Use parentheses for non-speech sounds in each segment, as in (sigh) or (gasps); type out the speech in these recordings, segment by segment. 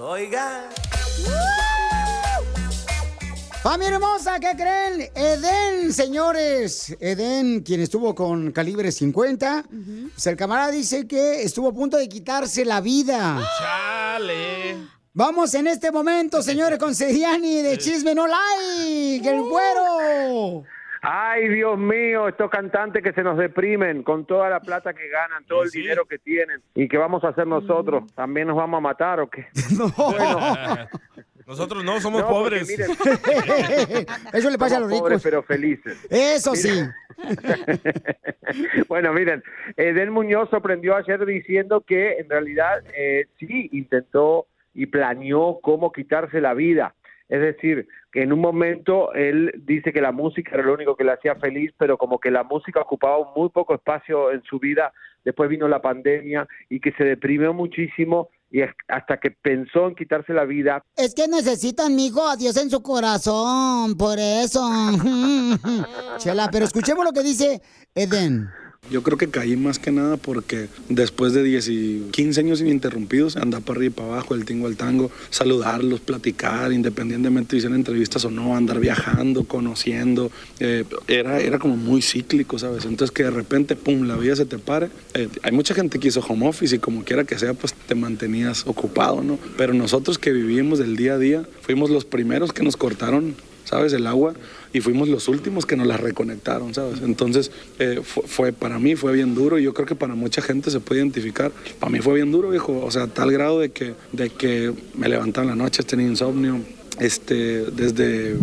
Oigan. Familia hermosa, ¿qué creen? Eden, señores. Eden, quien estuvo con calibre 50. pues el camarada dice que estuvo a punto de quitarse la vida. Chale. Vamos en este momento, (laughs) señores, con Seriani de Chisme No Like, el güero. Ay, Dios mío, estos cantantes que se nos deprimen con toda la plata que ganan, todo el dinero que tienen. ¿Y qué vamos a hacer nosotros? ¿También nos vamos a matar o qué? (laughs) (laughs) Nosotros no somos No, porque pobres. miren, (laughs) Eso le pasa a somos los pobres ricos. pero felices. Eso sí. bueno, miren, Eden Muñoz sorprendió ayer diciendo que en realidad eh, sí intentó y planeó cómo quitarse la vida. Es decir, que en un momento él dice que la música era lo único que le hacía feliz, pero como que la música ocupaba muy poco espacio en su vida. Después vino la pandemia y que se deprimió muchísimo y hasta que pensó en quitarse la vida. Es que necesitan, mijo, a Dios en su corazón, por eso. (laughs) Chela, pero escuchemos lo que dice Eden. Yo creo que caí más que nada porque después de 10 y 15 años ininterrumpidos, andar para arriba y para abajo, el tingo al tango, saludarlos, platicar, independientemente de hicieran entrevistas o no, andar viajando, conociendo, eh, era, era como muy cíclico, ¿sabes? Entonces que de repente, pum, la vida se te pare. Eh, hay mucha gente que hizo home office y como quiera que sea, pues te mantenías ocupado, ¿no? Pero nosotros que vivimos del día a día, fuimos los primeros que nos cortaron ¿sabes? El agua y fuimos los últimos que nos la reconectaron, ¿sabes? Entonces, eh, fue, fue- para mí fue bien duro y yo creo que para mucha gente se puede identificar. Para mí fue bien duro, viejo, o sea, tal grado de que, de que me levantaba en la noche, tenía insomnio, este, desde...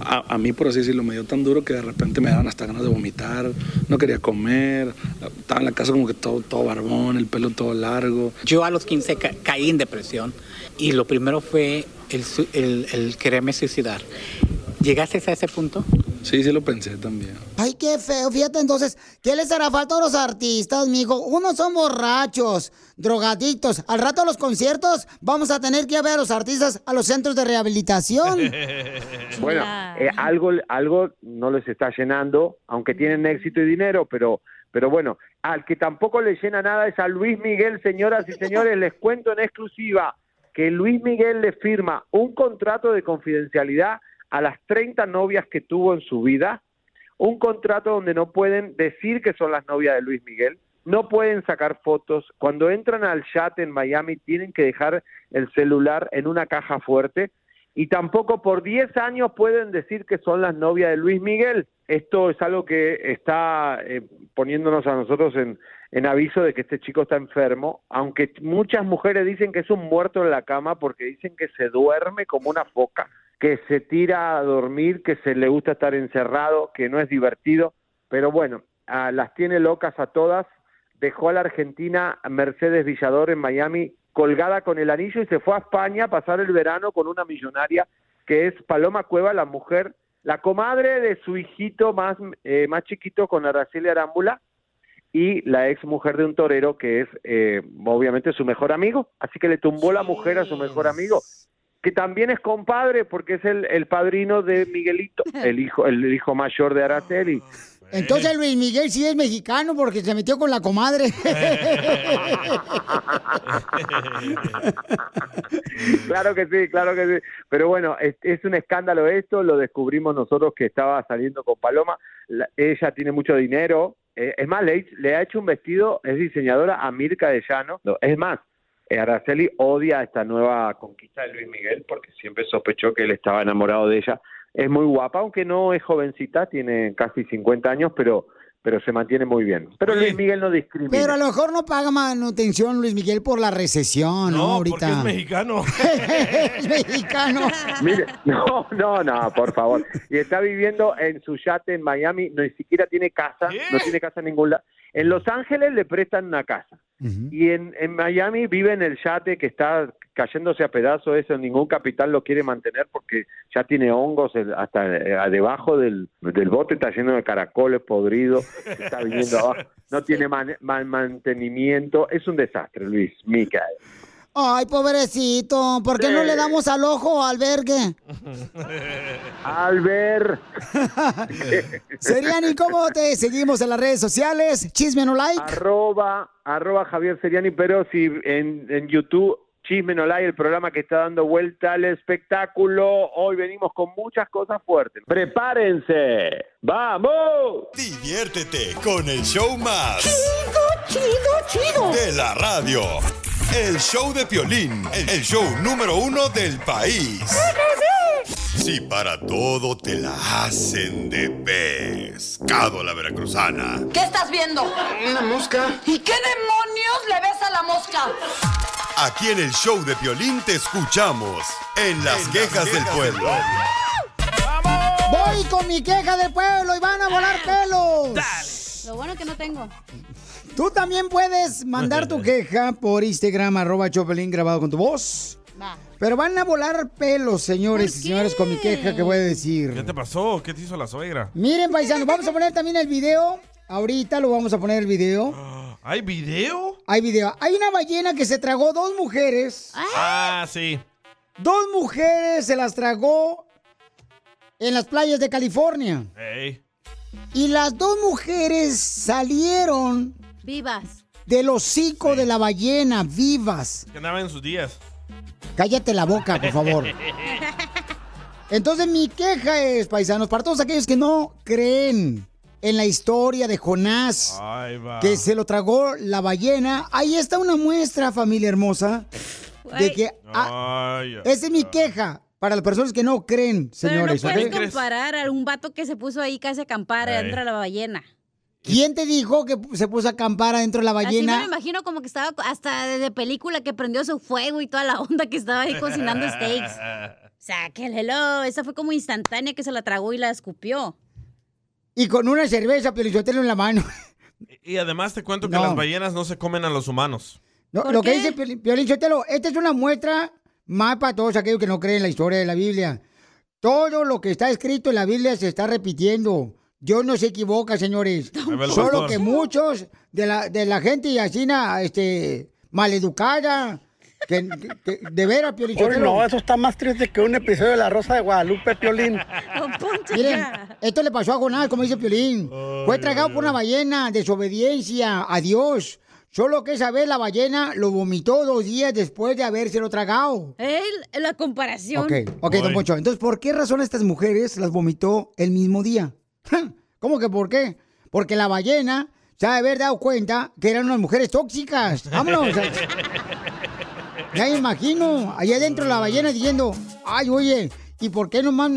A, a mí, por así decirlo, me dio tan duro que de repente me daban hasta ganas de vomitar, no quería comer, estaba en la casa como que todo, todo barbón, el pelo todo largo. Yo a los 15 ca- caí en depresión y lo primero fue el, el- el quererme suicidar. ¿Llegaste a ese punto? Sí, sí lo pensé también. Ay, qué feo. Fíjate entonces, ¿qué les hará falta a los artistas, mijo? Unos son borrachos, drogadictos. Al rato a los conciertos vamos a tener que ir a ver a los artistas a los centros de rehabilitación. (laughs) Bueno, eh, algo, algo no les está llenando, aunque tienen éxito y dinero, pero, pero bueno, al que tampoco le llena nada es a Luis Miguel, señoras y (laughs) señores, les cuento en exclusiva que Luis Miguel le firma un contrato de confidencialidad a las 30 novias que tuvo en su vida, un contrato donde no pueden decir que son las novias de Luis Miguel, no pueden sacar fotos, cuando entran al chat en Miami tienen que dejar el celular en una caja fuerte, y tampoco por 10 años pueden decir que son las novias de Luis Miguel. Esto es algo que está eh, poniéndonos a nosotros en, en aviso de que este chico está enfermo, aunque muchas mujeres dicen que es un muerto en la cama porque dicen que se duerme como una foca, que se tira a dormir, que se le gusta estar encerrado, que no es divertido, pero bueno, ah, las tiene locas a todas. Dejó a la Argentina Mercedes Villador en Miami colgada con el anillo y se fue a España a pasar el verano con una millonaria que es Paloma Cueva, la mujer, la comadre de su hijito más, eh, más chiquito con Araceli Arámbula y la ex mujer de un torero que es eh, obviamente su mejor amigo, así que le tumbó la mujer a su mejor amigo, que también es compadre porque es el, el padrino de Miguelito, (laughs) el hijo, el hijo mayor de Araceli. Entonces Luis Miguel sí es mexicano porque se metió con la comadre. (laughs) (laughs) claro que sí, claro que sí. Pero bueno, es, es un escándalo esto, lo descubrimos nosotros que estaba saliendo con Paloma. La- ella tiene mucho dinero. eh, es más, le, le ha hecho un vestido, es diseñadora a Mirka de Llano. No, Es más, eh, Araceli odia esta nueva conquista de Luis Miguel porque siempre sospechó que él estaba enamorado de ella. Es muy guapa, aunque no es jovencita, tiene casi 50 años, pero pero se mantiene muy bien. Pero Luis Miguel no discrimina. Pero a lo mejor no paga manutención Luis Miguel por la recesión, ¿no? No, Ahorita. porque es mexicano. (laughs) es mexicano. Mire, no, no, no, por favor. Y está viviendo en su yate en Miami, no ni siquiera tiene casa, no tiene casa en ningún lado. En Los Ángeles le prestan una casa. Y en, en Miami vive en el yate que está cayéndose a pedazos, eso ningún capital lo quiere mantener porque ya tiene hongos hasta eh, debajo del, del bote, está lleno de caracoles podridos, está viniendo abajo, (laughs) no tiene man- man- mantenimiento, es un desastre, Luis, Micael. Ay, pobrecito, ¿por qué no le damos al ojo albergue? (laughs) Albert. (laughs) Seriani, ¿cómo te seguimos en las redes sociales? Chisme no like. arroba, arroba Javier Seriani, pero si en, en YouTube, Chisme no Like, el programa que está dando vuelta al espectáculo. Hoy venimos con muchas cosas fuertes. ¡Prepárense! ¡Vamos! Diviértete con el show más. Chido, chido, chido. De la radio. El show de Piolín, el show número uno del país. Si para todo te la hacen de pescado a la veracruzana. ¿Qué estás viendo? Una mosca. ¿Y qué demonios le ves a la mosca? Aquí en el show de Piolín te escuchamos en las quejas del pueblo. Voy con mi queja del pueblo y van a volar pelos. Lo bueno que no tengo. Tú también puedes mandar tu (laughs) queja por Instagram, arroba Chopelín grabado con tu voz. Va. Pero van a volar pelos, señores y señores, con mi queja que voy a decir. ¿Qué te pasó? ¿Qué te hizo la suegra? Miren, paisanos, vamos a poner también el video. Ahorita lo vamos a poner el video. (gasps) ¿Hay video? Hay video. Hay una ballena que se tragó dos mujeres. Ah, sí. Dos mujeres se las tragó en las playas de California. Y las dos mujeres salieron Vivas. del hocico de la ballena, vivas. Que andaba en sus días. Cállate la boca, por favor. (laughs) Entonces mi queja es, paisanos, para todos aquellos que no creen en la historia de Jonás, Ay, que se lo tragó la ballena, ahí está una muestra, familia hermosa, de que ah, Ay, esa es mi queja para las personas que no creen, Pero no señores. puedes comparar a un vato que se puso ahí casi a acampar adentro de la ballena. ¿Quién te dijo que se puso a acampar adentro de la Así me lo ballena? imagino como que estaba hasta de película que prendió su fuego y toda la onda que estaba ahí cocinando steaks. O sea, que el hello, esa fue como instantánea que se la tragó y la escupió. Y con una cerveza, Pelichotelo en la mano. Y además te cuento que No. las ballenas no se comen a los humanos. No, lo que dice Piolín Sotelo, esta es una muestra más para todos aquellos que no creen en la historia de la Biblia. Todo lo que está escrito en la Biblia se está repitiendo. Dios no se equivoca, señores. el Solo que muchos de la, de la gente así, na, este, maleducada, que, de veras, Piolín Sotelo. no, eso está más triste que un episodio de La Rosa de Guadalupe, Piolín. (laughs) Miren, esto le pasó a Jonás, como dice Piolín. Fue tragado por una ballena, desobediencia a Dios. Solo que esa vez la ballena lo vomitó dos días después de habérselo tragado. Él, la comparación. Ok, ok, don Poncho. Entonces, ¿por qué razón estas mujeres las vomitó el mismo día? (laughs) ¿Cómo que por qué? Porque la ballena se ha de haber dado cuenta que eran unas mujeres tóxicas. Vámonos. (laughs) Ya me imagino, allá adentro la ballena diciendo, ay, oye, ¿y por qué nomás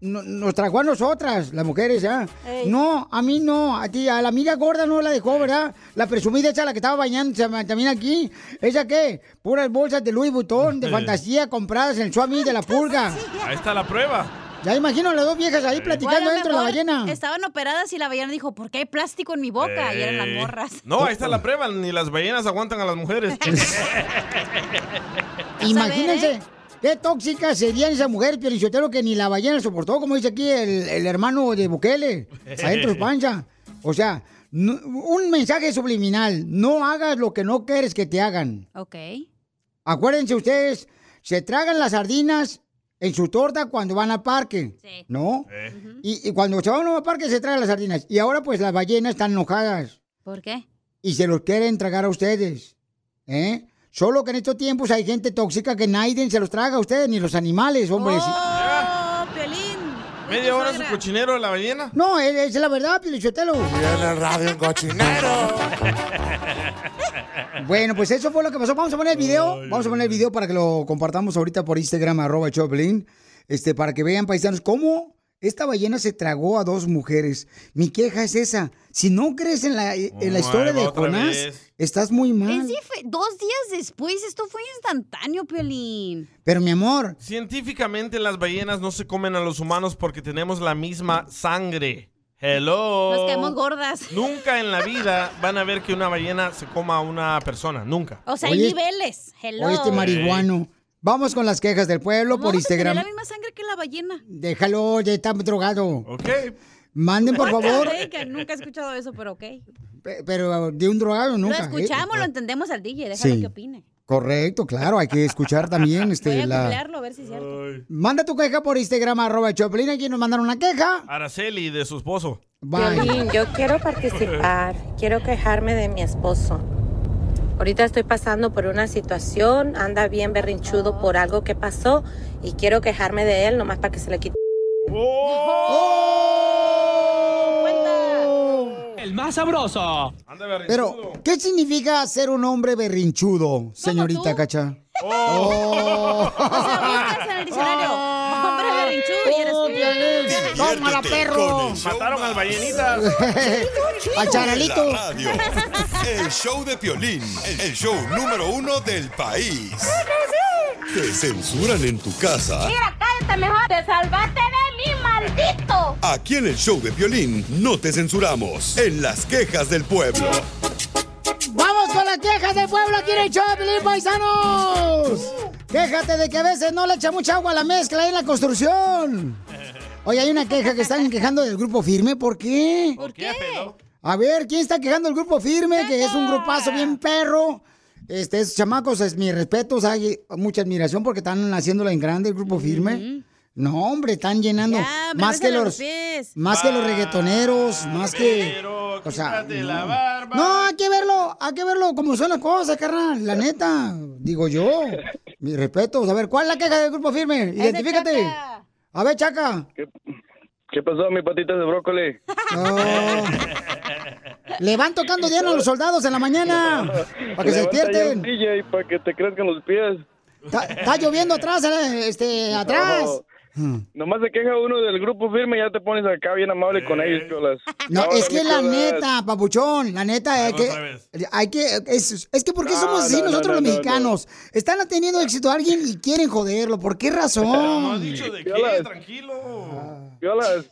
no- nos tragó a nosotras, las mujeres, ah? No, a mí no, a ti, a la amiga gorda no la dejó, ¿verdad? La presumida esa, la que estaba bañándose también aquí. ¿Esa qué? Puras bolsas de Louis Vuitton, de (laughs) fantasía, compradas en el Suami de la Pulga. Ahí está la prueba. Ya imagino a las dos viejas ahí platicando lo dentro de la ballena. Estaban operadas y la ballena dijo, ¿por qué hay plástico en mi boca? Y eran las morras. No, ahí está la prueba. Ni las ballenas aguantan a las mujeres. (laughs) Imagínense. ¿eh? Qué tóxica sería esa mujer, Pielichotero, que ni la ballena soportó, como dice aquí el, el hermano de Bukele, adentro de panza. O sea, no- un mensaje subliminal. No hagas lo que no quieres que te hagan. Ok. Acuérdense ustedes, se tragan las sardinas en su torta cuando van al parque. ¿No? Y, y cuando se van al parque se tragan las sardinas. Y ahora pues las ballenas están enojadas. ¿Por qué? Y se los quieren tragar a ustedes. ¿Eh? Solo que en estos tiempos hay gente tóxica que nadie se los traga a ustedes, ni los animales, hombres. ¡Oh! ¿Media hora su cochinero de la ballena? No, es, es la verdad, Pilichotelo. en el radio un cochinero. (laughs) Bueno, pues eso fue lo que pasó. Vamos a poner el video. Vamos a poner el video para que lo compartamos ahorita por Instagram, arroba Choplin. Este, para que vean, paisanos, cómo esta ballena se tragó a dos mujeres. Mi queja es esa. Si no crees en la, en la historia de Jonás, vez. estás muy mal. dos días después, esto fue instantáneo, Piolín. Pero mi amor, Científicamente las ballenas no se comen a los humanos porque tenemos la misma sangre. Hello. Nos caemos gordas. (laughs) Nunca en la vida van a ver que una ballena se coma a una persona. Nunca. O sea, Oye, hay niveles. Hello. oye, este marihuano. Vamos con las quejas del pueblo por a tener Instagram. la misma sangre que la ballena. Déjalo, ya está drogado. Ok. Manden, por favor. Que nunca he escuchado eso, pero ok. Pe- Pero de un drogado nunca. lo ¿eh? escuchamos, lo entendemos al DJ. Déjalo Sí. que opine. Correcto, claro, hay que escuchar también Voy este, a la... googlearlo a ver si es cierto. Manda tu queja por Instagram, arroba Choplin. Aquí nos mandaron una queja. Araceli de su esposo. Violín, yo quiero participar, quiero quejarme de mi esposo. Ahorita estoy pasando por una situación, anda bien berrinchudo por algo que pasó y quiero quejarme de él nomás para que se le quite. El más sabroso. Pero, ¿qué significa ser un hombre berrinchudo, señorita Cacha? (laughs) O sea, buscas en el diccionario. Hombre berrinchudo y eres tú. ¡Tómala, perro! Mataron al ballenita. Al charalito. (laughs) El show de Piolín, el show número uno del país. Te censuran en tu casa. cállate mejor. Te salvaste de mí, maldito. Aquí en el show de Piolín no te censuramos. En las quejas del pueblo. ¡Vamos con las quejas del pueblo aquí en el Choplin, paisanos! Quéjate de que a veces no le echa mucha agua a la mezcla en la construcción. Oye, hay una queja que están quejando del grupo firme. ¿Por qué? ¿Por qué, pedo? A ver, ¿quién está quejando del grupo firme? Que es un grupazo bien perro. Este, esos chamacos, es mi respeto, o sea, hay mucha admiración porque están haciéndola en grande el grupo firme. No, hombre, están llenando Ya, más que los los pies. más que los reggaetoneros, más que o sea, no. No, hay que verlo, hay que verlo como son las cosas, carnal, la neta, digo yo. Mi respeto, a ver, ¿cuál es la queja del grupo firme? Identifícate. A ver, Chaca. ¿Qué pasó, mi patitas de brócoli? Le van tocando Diana a los soldados en la mañana (laughs) para que se Levanta ya despierten. para que te crezcan los pies. Está, está lloviendo atrás, eh, este, atrás. Nomás se queja uno del grupo firme y ya te pones acá bien amable con ellos, piolas. No, es que la neta, papuchón, la neta, hay que, hay que, es, es que ¿por qué No, somos así no, no, nosotros no, los no, mexicanos? Están teniendo éxito a alguien y quieren joderlo, ¿por qué razón? Piolas. Piolas,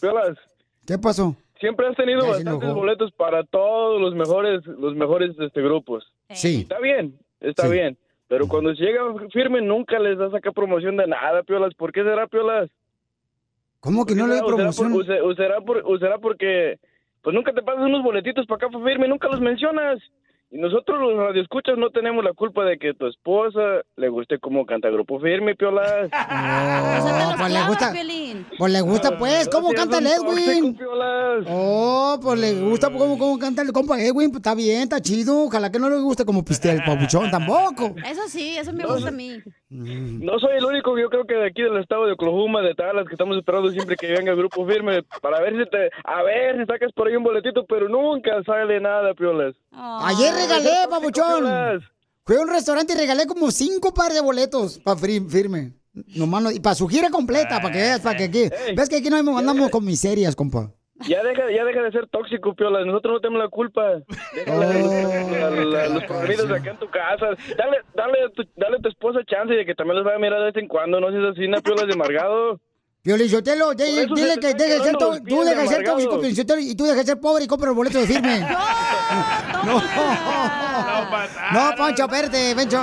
piolas. ¿Qué pasó? Siempre has tenido bastantes boletos para todos los mejores, los mejores este, grupos. Sí. Está bien, está Sí. bien. Pero cuando llega firme nunca les das acá promoción de nada, piolas. ¿Por qué será, piolas? ¿Cómo que no le doy ¿O será por- promoción? será por- porque pues nunca te pasas unos boletitos para acá para firme, nunca los mencionas. Y nosotros los radioescuchas no tenemos la culpa de que tu esposa le guste cómo canta Grupo Firme, piolas. (laughs) Oh, pues le gusta, pues le gusta, pues, ¿cómo canta el Edwin? Oh, pues le gusta cómo, cómo canta el compa Edwin, pues está bien, está chido. Ojalá que no le guste como pistea el papuchón tampoco. Eso sí, eso me gusta a mí. No soy el único, yo creo que de aquí del estado de Oklahoma, de Dallas, que estamos esperando siempre que venga el Grupo Firme para ver si te, a ver si sacas por ahí un boletito, pero nunca sale nada, piolas. Ayer regalé, papuchón. Fui a un restaurante y regalé como cinco par de boletos para firme. Nomás no- y para su gira completa, para que veas, para que aquí. ¿Ves que aquí no andamos con miserias, compa? Ya deja, ya deja de ser tóxico, piolas. Nosotros no tenemos la culpa. A los, programitas acá en tu casa. Dale, dale, a tu, dale a tu esposa chance de que también los vaya a mirar de vez en cuando. No seas así, una piolas de amargado. Eso dile se que deje ser tú dejas de ser tóxico, Piolichotelo, y tú dejas de ser pobre y compra los boletos de firme. (laughs) No, no, Poncho, espérate, Pencho.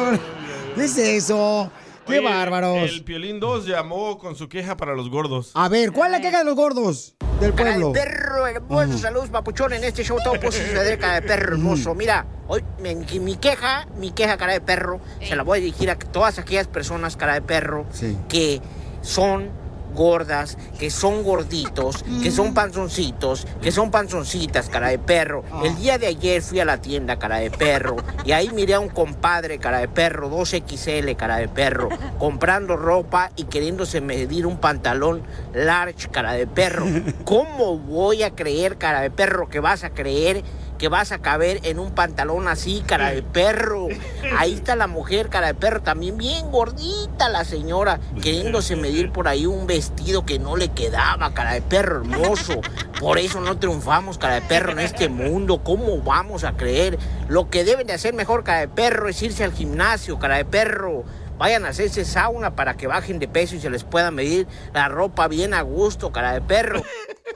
¿Qué es eso? Qué Oye, bárbaros. El Piolín 2 llamó con su queja para los gordos. A ver, ¿cuál es la queja de los gordos del pueblo? Perro hermoso, saludos papuchón, en este show todo puede suceder, cara de perro hermoso. Mira, hoy mi, mi queja, mi queja, cara de perro, se la voy a dirigir a todas aquellas personas, cara de perro, Sí. que son gordas, que son gorditos, que son panzoncitos, que son panzoncitas, cara de perro. El día de ayer fui a la tienda, cara de perro, y ahí miré a un compadre, cara de perro, 2XL, cara de perro, comprando ropa y queriéndose medir un pantalón large, cara de perro. (laughs) ¿Cómo voy a creer, cara de perro, que vas a creer que vas a caber en un pantalón así, cara de perro. Ahí está la mujer, cara de perro, también bien gordita la señora, queriéndose medir por ahí un vestido que no le quedaba, cara de perro hermoso. Por eso no triunfamos, cara de perro, en este mundo. ¿Cómo vamos a creer? Lo que deben de hacer mejor, cara de perro, es irse al gimnasio, cara de perro. Vayan a hacerse sauna para que bajen de peso y se les pueda medir la ropa bien a gusto, cara de perro.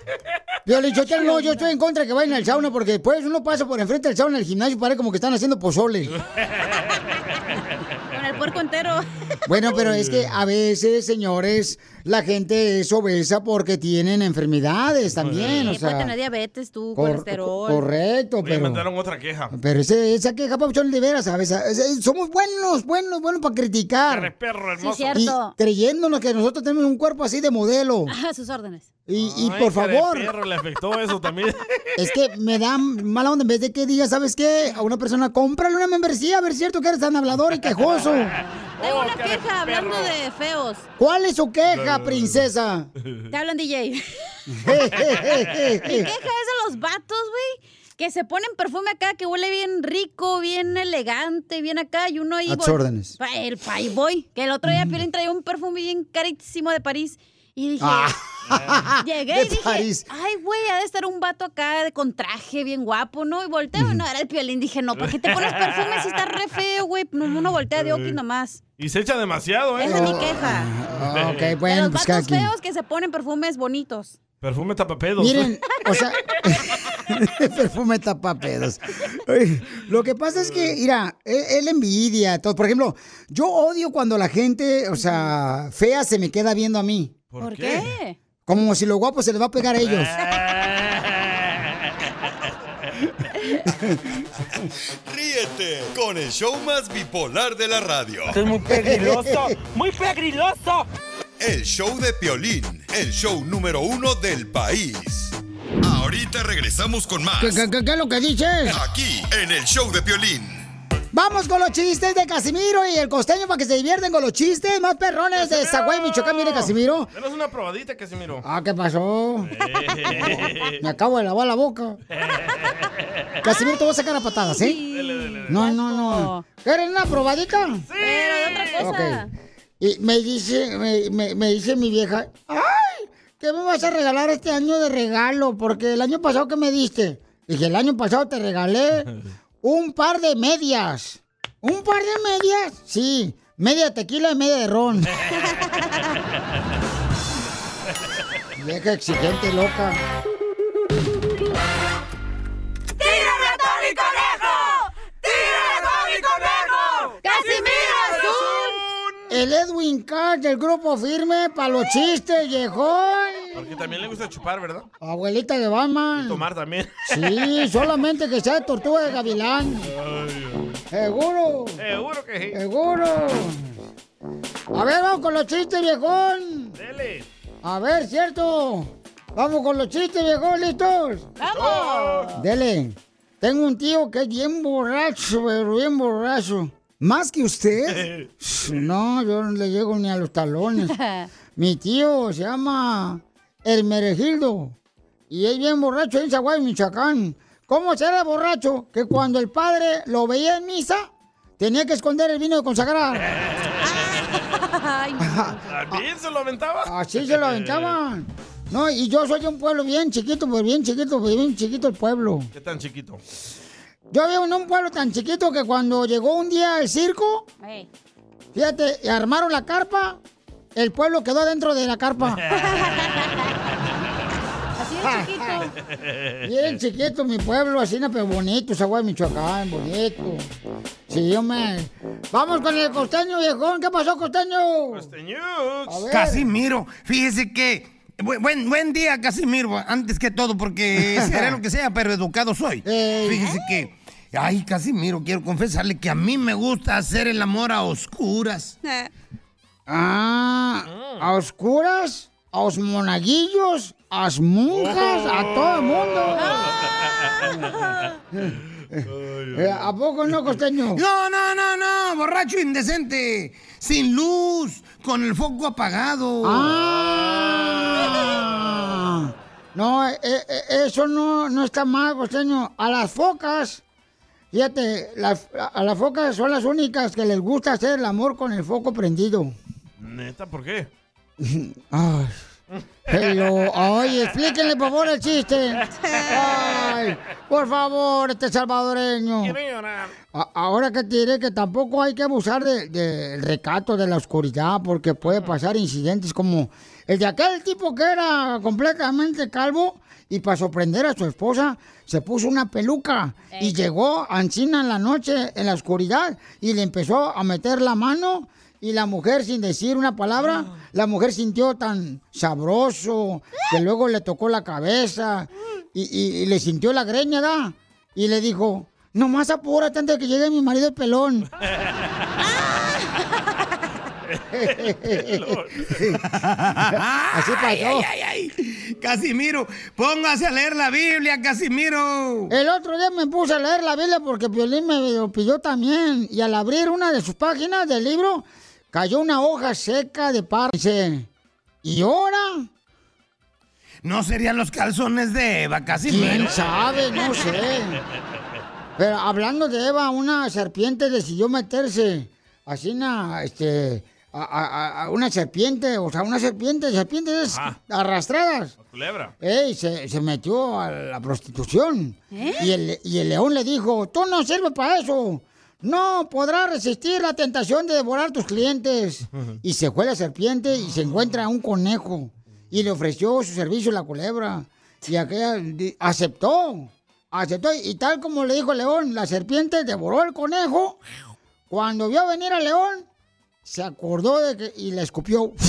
(laughs) Yo le dicho, no, yo estoy en contra de que vayan al sauna porque después uno pasa por enfrente del sauna al gimnasio y parece como que están haciendo pozole. (laughs) Puerco entero. (laughs) Bueno, pero es que a veces, señores, la gente es obesa porque tienen enfermedades también, o Sí, puede sea. tener diabetes, tú, cor- colesterol. correcto, Me pero... mandaron otra queja. Pero ese- esa queja, Pauchón, de veras, ¿sabes? Es- Somos buenos, buenos, buenos para criticar. perro hermoso. Sí, cierto. Y creyéndonos que nosotros tenemos un cuerpo así de modelo. A sus órdenes. Y, y Ay, por favor, perro, le afectó eso también. (laughs) es que me da mala onda en vez de que diga, ¿sabes qué? A una persona, cómprale una membresía, a ver si es cierto que eres tan hablador y quejoso. (laughs) Tengo una queja hablando de feos. ¿Cuál es su queja, princesa? (laughs) Te hablan, DJ. Mi queja es de los vatos, güey. Que se ponen perfume acá que huele bien rico, bien elegante, bien acá. Y uno ahí. A tus órdenes. Pa- El Playboy. Que el otro día Piolín traía un perfume bien carísimo de París. Y dije. Ah. (laughs) Llegué De y dije. París. Ay, güey, ha de estar un vato acá de- con traje bien guapo, ¿no? Y volteo, y no, era el Piolín. Dije, no, ¿por qué te pones perfume si está re feo, güey? No, Uno voltea de oquis nomás. Y se echa demasiado, ¿eh? Esa es mi queja. Ah, ok, De bueno, los pues vatos feos que se ponen perfumes bonitos. Perfume tapapedos. Miren, o sea, (laughs) perfume tapapedos. Lo que pasa es que, mira, es la envidia. todo. Por ejemplo, yo odio cuando la gente, o sea, fea se me queda viendo a mí. ¿Por, qué? Como si lo guapo se les va a pegar a ellos. (laughs) Ríete con el show más bipolar de la radio. Esto es muy pegriloso, muy pegriloso. El show de Piolín, el show número uno del país. Ahorita regresamos con más. ¿Qué, qué- qué- qué es lo que dices? Aquí, en el show de Piolín. Vamos con los chistes de Casimiro y el costeño para que se divierten con los chistes más perrones de Zaguay, Michoacán. Mire, Casimiro. Denos una probadita, Casimiro. Ah, ¿qué pasó? Me acabo de lavar la boca. Casimiro, te voy a sacar a patadas, ¿eh? No, no, no. ¿Quieres una probadita? Pero de otra cosa. Ok. Y me dice, me, me- me dice mi vieja, ¡ay! ¿Qué me vas a regalar este año de regalo? Porque el año pasado, ¿qué me diste? Dije, el año pasado te regalé un par de medias. ¿Un par de medias? Sí, media tequila y media de ron. (laughs) Vieja exigente, loca. El Edwin Cass del grupo firme para los chistes, viejón. Porque también le gusta chupar, ¿verdad? Abuelita de Batman. Y tomar también. Sí, solamente que sea de tortuga de gavilán. Seguro. Seguro que sí. Seguro. A ver, vamos con los chistes, viejón. Dele. A ver, cierto. Vamos con los chistes, viejón, ¿listos? ¡Vamos! Dele. Tengo un tío que es bien borracho, pero bien borracho. ¿Más que usted? (laughs) No, yo no le llego ni a los talones. (laughs) Mi tío se llama Hermeregildo y es bien borracho en Zaguay, Michoacán. ¿Cómo será borracho? Que cuando el padre lo veía en misa, tenía que esconder el vino de consagrar. (laughs) Ay, no. ¿También se lo aventaba? Así se lo aventaban. No, y yo soy de un pueblo bien chiquito, pues bien chiquito, pues bien chiquito el pueblo. ¿Qué tan chiquito? Yo vivo en un pueblo tan chiquito que cuando llegó un día el circo, Ey. fíjate, y armaron la carpa, el pueblo quedó dentro de la carpa. (laughs) Así de chiquito. (laughs) Bien chiquito mi pueblo, así, no, pero bonito, Zaguay, Michoacán, bonito. Sí, yo me... Vamos con el costeño, viejón. ¿Qué pasó, costeño? A ver. Casimiro, fíjese que. Bu- Buen, buen día, Casimiro, antes que todo, porque (laughs) seré lo que sea, pero educado soy. Fíjese que. Ay, Casimiro, quiero confesarle que a mí me gusta hacer el amor a oscuras. Ah, ¿a oscuras? a los monaguillos, a las monjas, a todo el mundo. (laughs) Eh, ¿A poco no, costeño? No, no, no, no, borracho indecente. Sin luz, con el foco apagado. Ah. No, eh, eh, eso no, no está mal, costeño. A las focas, fíjate, las- a las focas son las únicas que les gusta hacer el amor con el foco prendido. Neta, ¿por qué? (laughs) Ay. Hello. Ay, explíquenle por favor el chiste. Ay, por favor, este salvadoreño. A- Ahora que te diré que tampoco hay que abusar de- del recato de la oscuridad porque puede pasar incidentes como el de aquel tipo que era completamente calvo y para sorprender a su esposa se puso una peluca y llegó a Ancina en la noche en la oscuridad y le empezó a meter la mano y la mujer sin decir una palabra, la mujer sintió tan sabroso que luego le tocó la cabeza y, y- y le sintió la greña, ¿da? Y le dijo, nomás apúrate antes de que llegue mi marido el pelón. (laughs) Así pasó. Ay, ay, ay, ay. Casimiro, póngase a leer la Biblia, Casimiro. El otro día me puse a leer la Biblia porque Piolín me lo pidió también. Y al abrir una de sus páginas del libro, cayó una hoja seca de par. Dice, ¿y ahora? ¿No serían los calzones de Eva, Casimiro? ¿Quién sabe? No (laughs) sé. Pero hablando de Eva, una serpiente decidió meterse así una, este, a, a- a una serpiente, o sea, una serpiente, serpientes Ajá. arrastradas. Culebra. Ey, se, se metió a la prostitución. ¿Eh? Y, el, y el león le dijo, tú no sirves para eso. No podrás resistir la tentación de devorar tus clientes. (laughs) Y se fue la serpiente y se encuentra un conejo. Y le ofreció su servicio a la culebra. Y aquella aceptó. Aceptó. Y tal como le dijo el león, la serpiente devoró el conejo. Cuando vio venir al león, se acordó de que y le escupió. (laughs)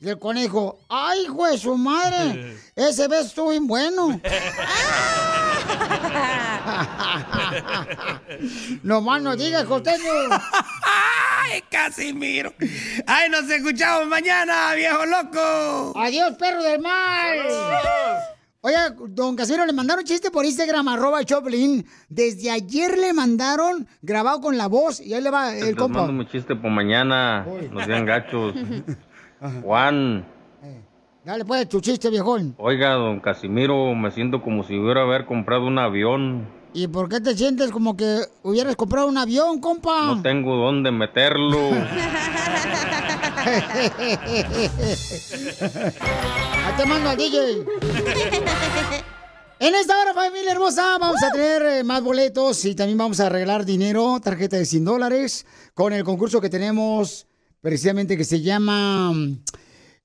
Y el conejo, ¡ay, hijo de su madre! (laughs) Ese beso estuvo bien bueno. (laughs) no más no digas, (laughs) costeño. ¡Ay, Casimiro! ¡Ay, nos escuchamos mañana, viejo loco! ¡Adiós, perro del mal! Oye, don Casimiro, le mandaron chiste por Instagram, arroba Choplin. Desde ayer le mandaron grabado con la voz y ahí le va el Les compa. mando mi chiste por mañana. No sean gachos. (laughs) Juan, Dale pues tu chiste, viejón. oiga, don Casimiro, me siento como si hubiera haber comprado un avión. ¿Y por qué te sientes como que hubieras comprado un avión, compa? No tengo dónde meterlo. (laughs) Ahí te mando al DJ. En esta hora, familia hermosa, vamos a tener eh, más boletos y también vamos a arreglar dinero, tarjeta de 100 dólares, con el concurso que tenemos precisamente que se llama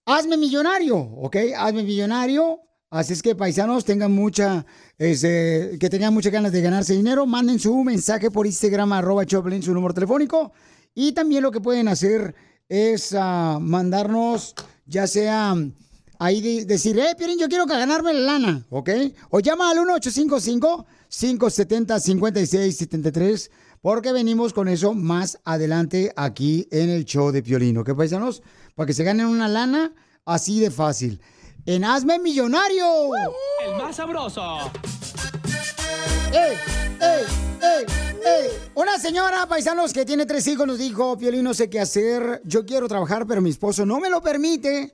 Hazme Millonario, ¿ok? Hazme Millonario. Así es que, paisanos, tengan mucha, este, que tengan muchas ganas de ganarse dinero, manden su mensaje por Instagram, arroba Choplin, su número telefónico. Y también lo que pueden hacer es ah, mandarnos, ya sea ahí de- decir, eh, Piolín, yo quiero ganarme la lana, ¿ok? O llama al 1855-570-5673, porque venimos con eso más adelante aquí en el show de Piolín, ¿ok, paisanos? Para que se ganen una lana así de fácil. En Hazme Millonario. El más sabroso. ¡Ey! ¡Ey! ¡Ey! ¡Ey! Una señora, paisanos, que tiene tres hijos nos dijo, Piolín, no sé qué hacer, yo quiero trabajar, pero mi esposo no me lo permite.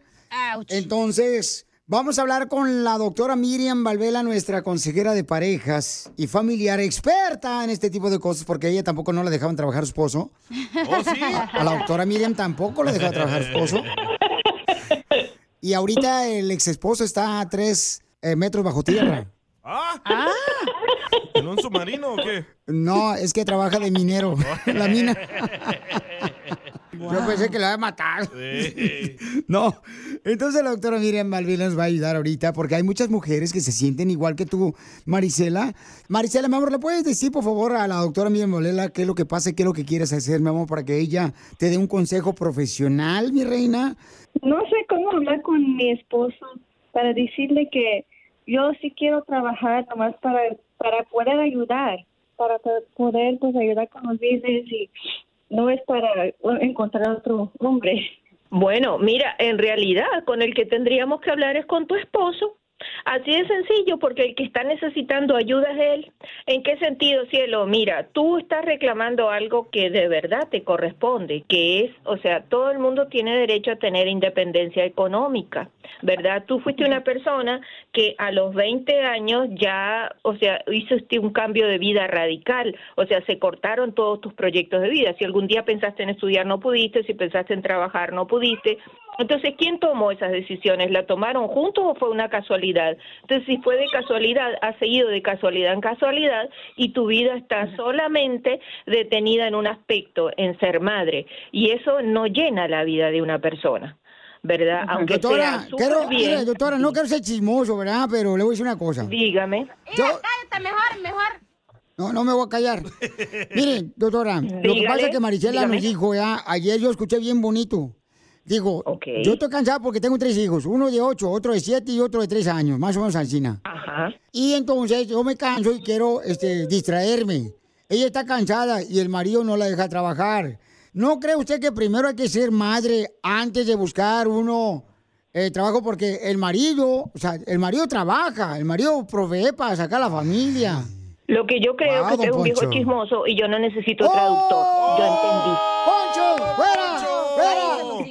Entonces, vamos a hablar con la doctora Miriam Valvela, nuestra consejera de parejas y familiar, experta en este tipo de cosas, porque a ella tampoco no la dejaban trabajar su esposo. ¿Oh, sí? A la doctora Miriam tampoco le dejaba trabajar su esposo. Y ahorita el ex esposo está a tres eh, metros bajo tierra. ¿Ah? ¿En un submarino o qué? No, es que trabaja de minero. (laughs) La mina. (laughs) Yo pensé que la iba a matar. Sí. (laughs) No. Entonces la doctora Miriam Malvila nos va a ayudar ahorita porque hay muchas mujeres que se sienten igual que tú, Marisela. Marisela, mi amor, ¿le puedes decir por favor a la doctora Miriam Malvila qué es lo que pasa y qué es lo que quieres hacer, mi amor, para que ella te dé un consejo profesional, mi reina? No sé cómo hablar con mi esposo para decirle que yo sí quiero trabajar nomás para, para poder ayudar, para po- poder pues ayudar con los business y no es para encontrar otro hombre. Bueno, mira, en realidad con el que tendríamos que hablar es con tu esposo. Así de sencillo, porque el que está necesitando ayuda es él. ¿En qué sentido, cielo? Mira, tú estás reclamando algo que de verdad te corresponde, que es, o sea, todo el mundo tiene derecho a tener independencia económica, ¿verdad? Tú fuiste una persona que a los 20 años ya, o sea, hiciste un cambio de vida radical, o sea, se cortaron todos tus proyectos de vida. Si algún día pensaste en estudiar, no pudiste, si pensaste en trabajar, no pudiste. Entonces, ¿quién tomó esas decisiones? ¿La tomaron juntos o fue una casualidad? Entonces, si fue de casualidad, ha seguido de casualidad en casualidad y tu vida está solamente detenida en un aspecto, en ser madre. Y eso no llena la vida de una persona. ¿Verdad? Aunque doctora, sea quiero, bien. mire, doctora, no quiero ser chismoso, ¿verdad? Pero le voy a decir una cosa. Dígame. Yo, Cállate, mejor, mejor. no, no me voy a callar. (laughs) Miren, doctora, lo que pasa es que Marisela dígame. nos dijo ya, ayer yo escuché bien bonito. Digo, yo estoy cansada porque tengo tres hijos, uno de ocho, otro de siete y otro de tres años, más o menos Alcina. Ajá. Y entonces yo me canso y quiero este, distraerme. Ella está cansada y el marido no la deja trabajar. ¿No cree usted que primero hay que ser madre antes de buscar uno eh, trabajo? Porque el marido, o sea, el marido trabaja, el marido provee para sacar a la familia. Lo que yo creo Wow, que usted es un viejo chismoso y yo no necesito traductor. Yo entendí. ¡Poncho! ¡Fuera!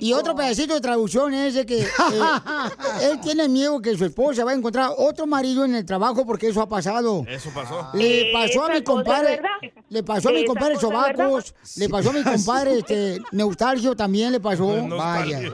Y otro pedacito de traducción es de que eh, (laughs) él tiene miedo que su esposa va a encontrar otro marido en el trabajo porque eso ha pasado. Eso pasó. Le pasó a mi compadre, le pasó a mi compadre. Sobacos, le pasó a mi compadre este, Neustalgio también le pasó. (laughs) Vaya. (laughs)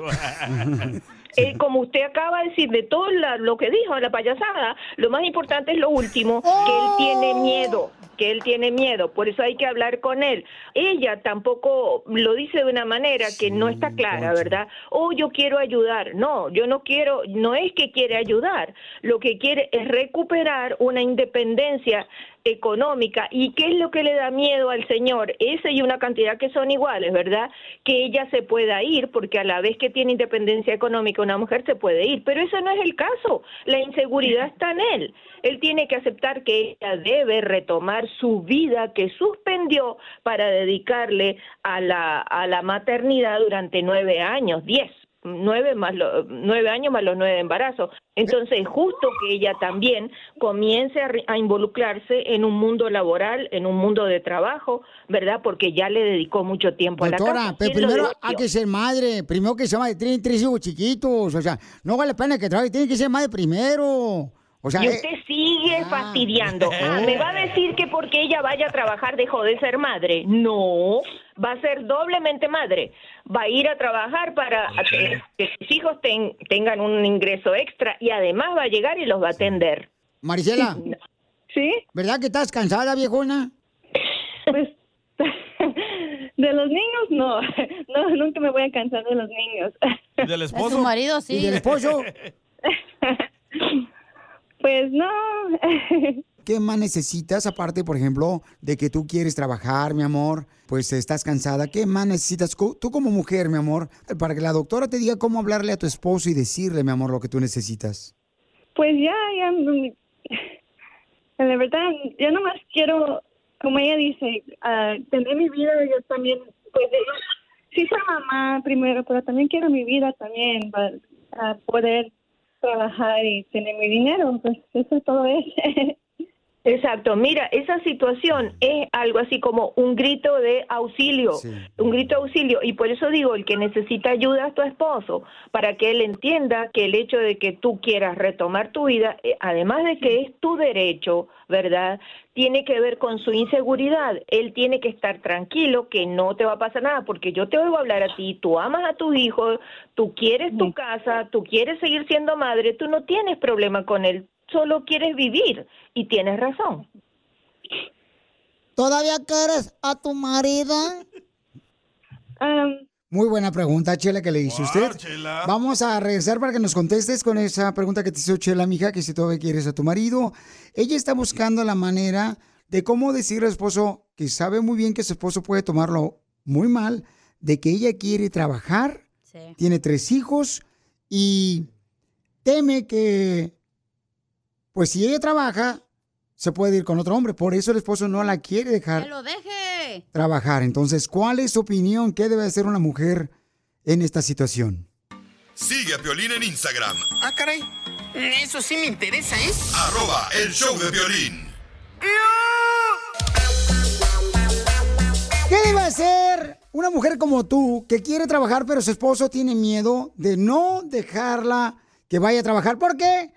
Eh, como usted acaba de decir, de todo la- lo que dijo, la payasada, lo más importante es lo último, que él tiene miedo que él tiene miedo, por eso hay que hablar con él. Ella tampoco lo dice de una manera que no está clara, ¿verdad? Oh, yo quiero ayudar. No, yo no quiero, no es que quiere ayudar, lo que quiere es recuperar una independencia económica. ¿Y qué es lo que le da miedo al señor? Ese y una cantidad que son iguales, ¿verdad? Que ella se pueda ir, porque a la vez que tiene independencia económica una mujer se puede ir, pero eso no es el caso. La inseguridad está en él. Él tiene que aceptar que ella debe retomar su vida que suspendió para dedicarle a la, a la maternidad durante nueve años, diez nueve más lo- nueve años más los nueve de embarazo. Entonces, justo que ella también comience a, a involucrarse en un mundo laboral, en un mundo de trabajo, ¿verdad? Porque ya le dedicó mucho tiempo a la Doctora, casa. pero ¿Quién lo primero hay que ser madre, primero que ser madre, tiene tres hijos chiquitos, o sea, no vale la pena que trabaje, tiene que ser madre primero. O sea, y eh, usted sigue fastidiando. Ah, (laughs) ¿Me va a decir que porque ella vaya a trabajar dejó de ser madre? No, va a ser doblemente madre. Va a ir a trabajar para que que sus hijos ten- tengan un ingreso extra y además va a llegar y los va a atender. Marisela. (laughs) ¿Sí? ¿Verdad que estás cansada, viejona? Pues (laughs) de los niños no, (laughs) no, nunca me voy a cansar de los niños. ¿Del esposo? su marido, sí. ¿Y del esposo? Pues no. ¿Qué más necesitas aparte, por ejemplo, de que tú quieres trabajar, mi amor? Pues estás cansada. ¿Qué más necesitas tú como mujer, mi amor, para que la doctora te diga cómo hablarle a tu esposo y decirle, mi amor, lo que tú necesitas? Pues ya, ya, mm, la verdad, yo nomás quiero, como ella dice, ah, tener mi vida, yo también, pues sí soy mamá primero, pero también quiero mi vida también, para, poder trabajar y tener mi dinero, pues eso todo es. (laughs) Exacto, mira, esa situación es algo así como un grito de auxilio, un grito de auxilio, y por eso digo, el que necesita ayuda es tu esposo, para que él entienda que el hecho de que tú quieras retomar tu vida, eh, además de que es tu derecho, ¿verdad? Tiene que ver con su inseguridad. Él tiene que estar tranquilo que no te va a pasar nada, porque yo te oigo hablar a ti, tú amas a tus hijos, tú quieres tu casa, tú quieres seguir siendo madre, tú no tienes problema con él, solo quieres vivir y tienes razón. ¿Todavía quieres a tu marido? Muy buena pregunta, Chela, que le hizo usted. Vamos a regresar para que nos contestes con esa pregunta que te hizo Chela, mija, que si todavía quieres a tu marido. Ella está buscando la manera de cómo decirle al esposo que sabe muy bien que su esposo puede tomarlo muy mal, de que ella quiere trabajar, tiene tres hijos y teme que, pues si ella trabaja, se puede ir con otro hombre. Por eso el esposo no la quiere dejar ¡Que lo deje! trabajar. Entonces, ¿cuál es su opinión? ¿Qué debe hacer una mujer en esta situación. Sigue a Piolín en Instagram, Ah, caray. Eso sí me interesa, ¿eh? arroba el show de violín. ¿Qué debe hacer una mujer como tú que quiere trabajar pero su esposo tiene miedo de no dejarla que vaya a trabajar porque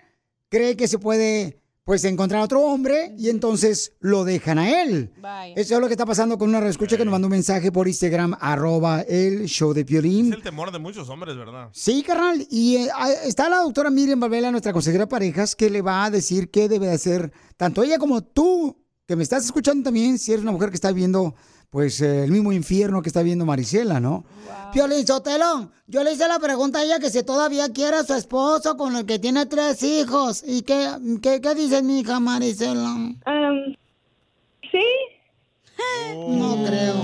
cree que se puede pues encontrar otro hombre y entonces lo dejan a él? Eso es lo que está pasando con una reescucha que nos mandó un mensaje por Instagram, arroba el show de Piolín. Es el temor de muchos hombres, ¿verdad? Sí, carnal. Y eh, está la doctora Miriam Valvela, nuestra consejera de parejas, que le va a decir qué debe de hacer tanto ella como tú, que me estás escuchando también, si eres una mujer que está viendo, pues, eh, el mismo infierno que está viendo Marisela, ¿no? Piolín Sotelo, yo le hice la pregunta a ella que si todavía quiere a su esposo con el que tiene tres hijos. ¿Y qué, qué, qué dice mi hija Marisela? sí. No creo.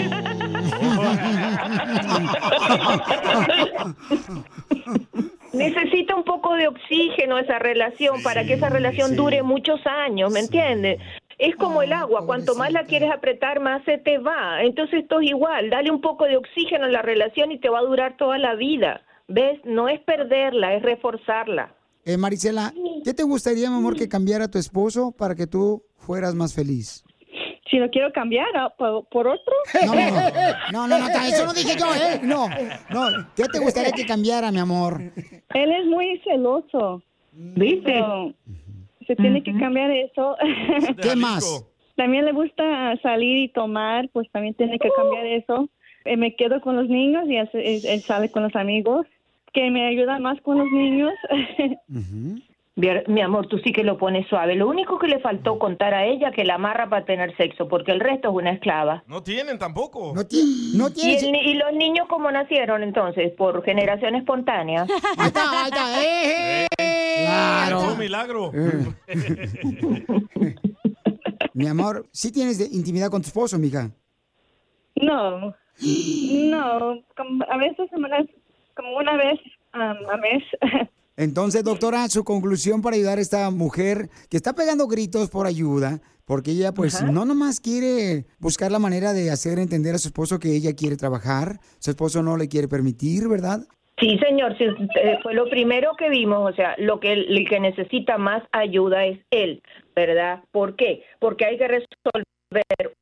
Necesita un poco de oxígeno esa relación para que esa relación dure muchos años, ¿me entiendes? Es como el agua, cuanto más la quieres apretar, más se te va. Entonces esto es igual, dale un poco de oxígeno a la relación y te va a durar toda la vida. ¿Ves? No es perderla, es reforzarla. Eh, Marisela, ¿qué te gustaría, mi amor, que cambiara tu esposo para que tú fueras más feliz? Si lo quiero cambiar ¿ah? por, por otro. No, no, no, no, (laughs) no, eso no dije yo, ¿eh? No, no. ¿Qué te gustaría que cambiara, mi amor? Él es muy celoso. ¿Viste? Se tiene que cambiar eso. (laughs) ¿Qué más? También le gusta salir y tomar, pues también tiene que cambiar eso. Eh, me quedo con los niños y él, él- él sale con los amigos, que me ayuda más con los niños. (laughs) Mi amor, tú sí que lo pones suave. Lo único que le faltó contar a ella que la amarra para tener sexo, porque el resto es una esclava. No tienen tampoco. No, no ¿Y, y los niños cómo nacieron entonces? ¿Por generación espontánea? (laughs) Ahí está, ahí está. (laughs) ¡Eh, eh! Claro. Un milagro. (laughs) Mi amor, ¿sí tienes de- intimidad con tu esposo, mija? no, no, a veces semanas, como una vez um, a mes. Entonces, doctora, su conclusión para ayudar a esta mujer que está pegando gritos por ayuda, porque ella pues Ajá. no nomás quiere buscar la manera de hacer entender a su esposo que ella quiere trabajar, su esposo no le quiere permitir, ¿verdad? Sí, señor, sí, eh, fue lo primero que vimos, o sea, lo que el que necesita más ayuda es él, ¿verdad? ¿Por qué? Porque hay que resolver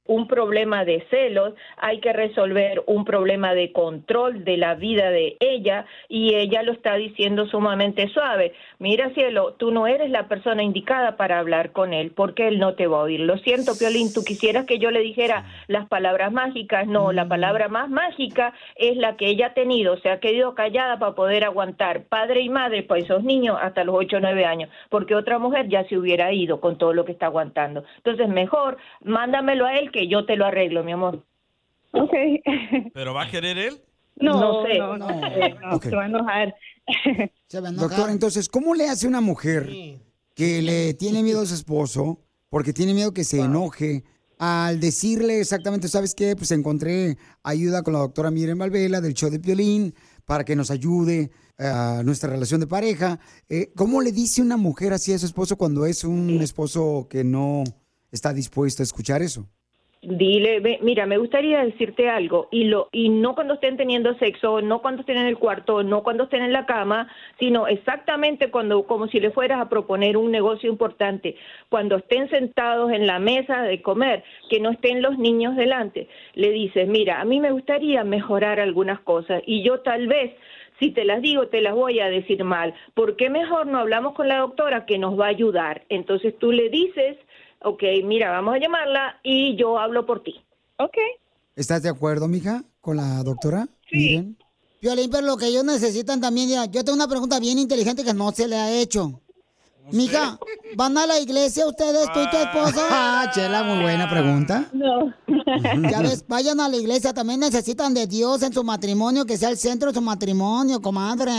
un problema de celos, hay que resolver un problema de control de la vida de ella y ella lo está diciendo sumamente suave. Mira, cielo, tú no eres la persona indicada para hablar con él porque él no te va a oír. Lo siento, Piolín, tú quisieras que yo le dijera las palabras mágicas. No, la palabra más mágica es la que ella ha tenido, se ha quedado callada para poder aguantar padre y madre para esos niños hasta los 8 o 9 años, porque otra mujer ya se hubiera ido con todo lo que está aguantando. Entonces, mejor mándamelo a él que yo te lo arreglo, mi amor. Ok. ¿Pero va a querer él? No, No sé. no, no, no, se va a enojar. Doctor, entonces, ¿cómo le hace una mujer que le tiene miedo a su esposo porque tiene miedo que se enoje al decirle exactamente, ¿sabes qué? Pues encontré ayuda con la doctora Miren Valvela del show de Piolín para que nos ayude a nuestra relación de pareja. Eh, ¿Cómo le dice una mujer así a su esposo cuando es un esposo que no está dispuesto a escuchar eso? Dile, ve, mira, me gustaría decirte algo y lo y no cuando estén teniendo sexo, no cuando estén en el cuarto, no cuando estén en la cama, sino exactamente cuando como si le fueras a proponer un negocio importante, cuando estén sentados en la mesa de comer, que no estén los niños delante. Le dices, "Mira, a mí me gustaría mejorar algunas cosas y yo tal vez si te las digo, te las voy a decir mal. ¿Por qué mejor no hablamos con la doctora que nos va a ayudar? Entonces tú le dices, ok, mira, vamos a llamarla y yo hablo por ti. Ok. ¿Estás de acuerdo, mija, con la doctora? Sí. Piolín, pero lo que ellos necesitan también, ya, yo tengo una pregunta bien inteligente que no se le ha hecho. Mija, ¿van a la iglesia ustedes, tú y tu esposa? Ah, (laughs) Chela, muy buena pregunta. No. (laughs) Ya ves, (laughs) vayan a la iglesia, también necesitan de Dios en su matrimonio, que sea el centro de su matrimonio, comadre.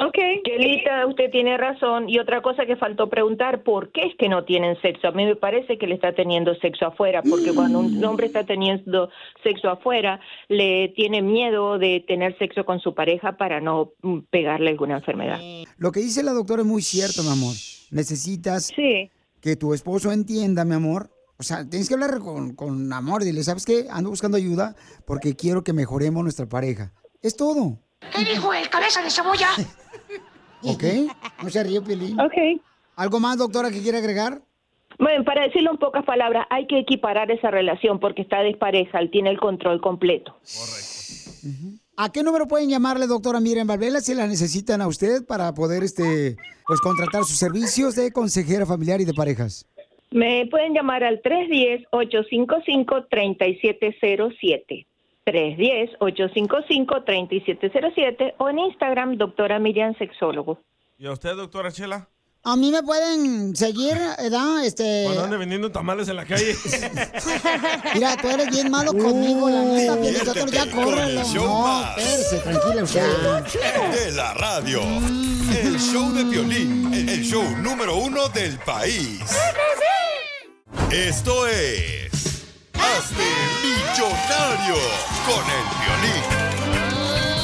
Ok. Kelita, usted tiene razón. Y otra cosa que faltó preguntar, ¿por qué es que no tienen sexo? A mí me parece que le está teniendo sexo afuera, porque cuando un hombre está teniendo sexo afuera, le tiene miedo de tener sexo con su pareja para no mm, pegarle alguna enfermedad. Lo que dice la doctora es muy cierto, mi amor. Necesitas que tu esposo entienda, mi amor. O sea, tienes que hablar con, con amor. Dile, ¿sabes qué? Ando buscando ayuda porque quiero que mejoremos nuestra pareja. Es todo. ¿Qué dijo el cabeza de cebolla? (laughs) ¿Ok? (laughs) No se ríe, Piolín. Ok. ¿Algo más, doctora, que quiere agregar? Bueno, para decirlo en pocas palabras, hay que equiparar esa relación porque está despareja, él tiene el control completo. ¿A qué número pueden llamarle, doctora Miriam Valvela, si la necesitan a usted para poder este, pues, contratar sus servicios de consejera familiar y de parejas? Me pueden llamar al 310-855-3707. 310-855-3707 o en Instagram, doctora Miriam Sexólogo. ¿Y a usted, doctora Chela? A mí me pueden seguir, ¿verdad? Este... ¿Cuándo ande vendiendo tamales en la calle? (laughs) Mira, tú eres bien malo conmigo, la neta, Piolín, ya con córrelo. el show No, más. espérese, tranquila usted. De la radio. El show de violín. El show número uno del país. Esto es... Hazte millonario con el violín.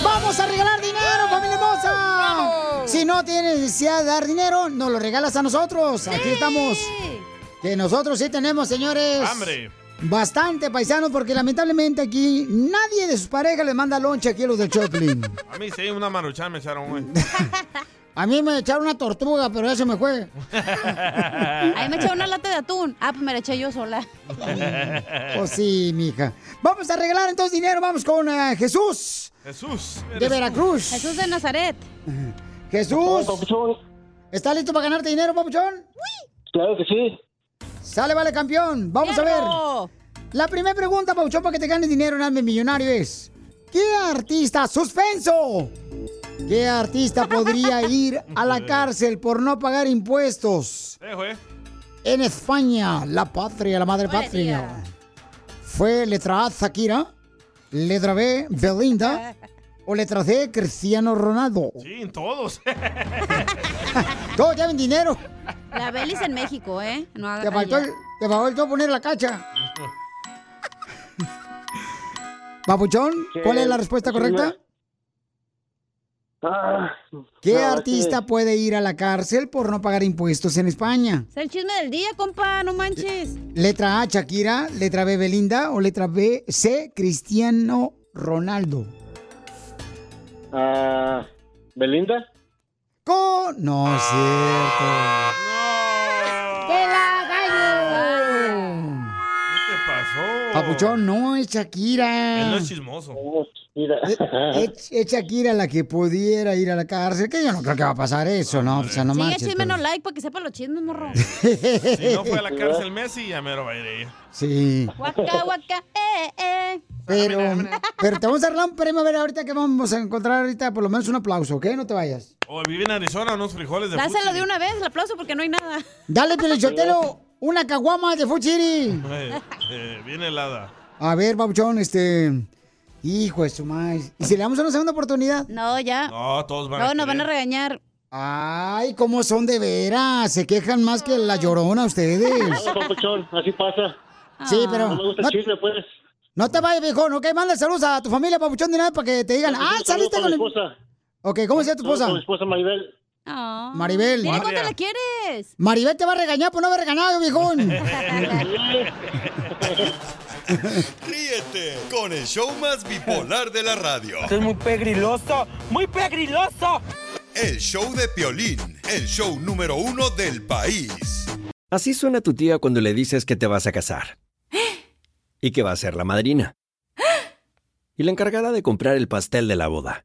¡Vamos a regalar dinero, familia hermosa! Si no tienes necesidad de dar dinero, nos lo regalas a nosotros. Aquí estamos. Que nosotros sí tenemos, señores. ¡Hambre! Bastante paisanos, porque lamentablemente aquí nadie de sus parejas le manda lonche aquí a los del (laughs) Choplin. A mí sí, una maruchan me echaron, güey. (laughs) A mí me echaron una tortuga, pero ya se me fue. (laughs) Ahí me eché una lata de atún. Ah, pues me la eché yo sola. (laughs) Pues sí, mija. Vamos a regalar entonces dinero. Vamos con eh, Jesús Jesús. de Veracruz. Jesús de Nazaret. (laughs) Jesús. ¿Está listo para ganarte dinero, papuchón? Claro que sí. Sale, vale, campeón. Vamos a ver. La primera pregunta, Papuchón, para que te ganes dinero en Alme Millonario es: ¿Qué artista, suspenso? ¿Qué artista podría (laughs) ir a la cárcel por no pagar impuestos? Eh. En España, la patria, la madre patria. ¿Fue letra A, Shakira? ¿Letra B, Belinda? ¿O letra C, Cristiano Ronaldo? Sí, en todos. (laughs) Todos lleven dinero. La Belis en México, ¿eh? No Te faltó, te faltó poner la cacha. (laughs) Papuchón, ¿cuál es la respuesta sí, correcta? Ah, ¿Qué no, artista puede ir a la cárcel por no pagar impuestos en España? Es el chisme del día, compa, no manches. Letra A, Shakira, letra B, Belinda o letra B, C, Cristiano Ronaldo. Ah, ¿Belinda? Con... No es cierto. ¡Que la Papuchón, no es Shakira. Él no es chismoso. Mira. Es, es Shakira la que pudiera ir a la cárcel, que yo no creo que va a pasar eso, ¿no? O sea, no Sigue marches, pero- no like para que sepa los chismes, morro. (laughs) Si no fue a la cárcel Messi, ya mero va a ir ella. Sí. Guaca, guaca, eh, eh. Pero, pero te vamos a arreglar un premio, a ver, ahorita que vamos a encontrar ahorita por lo menos un aplauso, ¿ok? No te vayas. O vive en Arizona, unos frijoles de Dáselo de una vez, el aplauso, porque no hay nada. Dale, Pelichotelo, (laughs) una caguama de Food City. Eh, eh, bien helada. A ver, Pabuchón, este... Hijo de su madre. ¿Y si le damos una segunda oportunidad? No, ya. No, todos van a Luego nos van a regañar. Ay, ¿cómo son de veras? Se quejan más que la llorona ustedes. No, papuchón, así pasa. Sí, pero... No me gusta No, el chisme, pues. no te vayas, viejón, ¿ok? Manda saludos a tu familia, Pabuchón, de nada, para que te digan, ah, Un saludo saliste para con mi el... esposa. Ok, ¿cómo se llama tu esposa? para mi esposa Maribel. Oh. Maribel. Dile cuánto la quieres. Maribel te va a regañar por no haber regañado, viejón. (laughs) Ríete con el show más bipolar de la radio. es muy pegriloso, muy pegriloso. El show de Piolín, el show número uno del país. Así suena tu tía cuando le dices que te vas a casar. (gasps) Y que va a ser la madrina. (gasps) Y la encargada de comprar el pastel de la boda.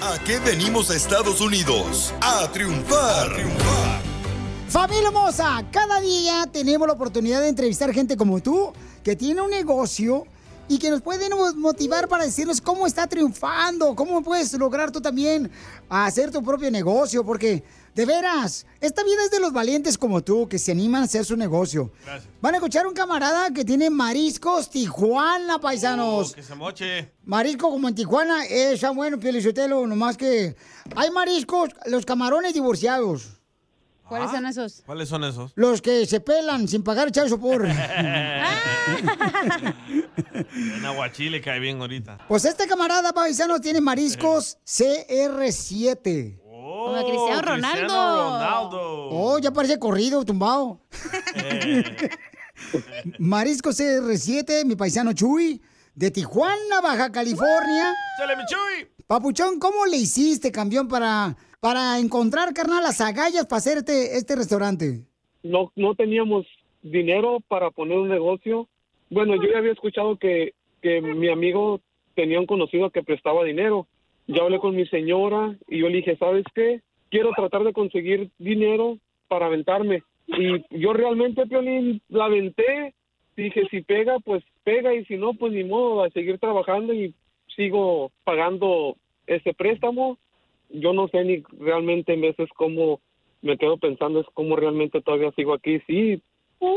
¿A qué venimos a Estados Unidos? A triunfar. Familia hermosa, cada día tenemos la oportunidad de entrevistar gente como tú que tiene un negocio y que nos pueden motivar para decirnos cómo está triunfando, cómo puedes lograr tú también hacer tu propio negocio, porque de veras, esta vida es de los valientes como tú que se animan a hacer su negocio. Gracias. Van a escuchar un camarada que tiene mariscos Tijuana, paisanos. Oh, que se moche. Marisco como en Tijuana, es tan bueno, Pielichotelo, nomás que hay mariscos, los camarones divorciados. ¿Cuáles son esos? ¿Cuáles son esos? Los que se pelan sin pagar chavo por. (laughs) (laughs) En aguachile cae bien ahorita. Pues este camarada paisano tiene mariscos CR7. Como Cristiano Ronaldo. Ronaldo. Oh, ya parece corrido, tumbado. (laughs) Mariscos CR7, mi paisano Chuy, de Tijuana, Baja California. ¡Chale, mi Chuy! Papuchón, ¿cómo le hiciste, campeón, para, para encontrar, carnal, las agallas para hacer este, este restaurante? no, no teníamos dinero para poner un negocio. Bueno, yo ya había escuchado que, que mi amigo tenía un conocido que prestaba dinero. Yo hablé con mi señora y yo le dije, ¿sabes qué? Quiero tratar de conseguir dinero para aventarme. Y yo realmente, Piolín, la aventé. Dije, si pega, pues pega y si no, pues ni modo, a seguir trabajando y sigo pagando ese préstamo. Yo no sé ni realmente en veces cómo me quedo pensando es cómo realmente todavía sigo aquí. Sí,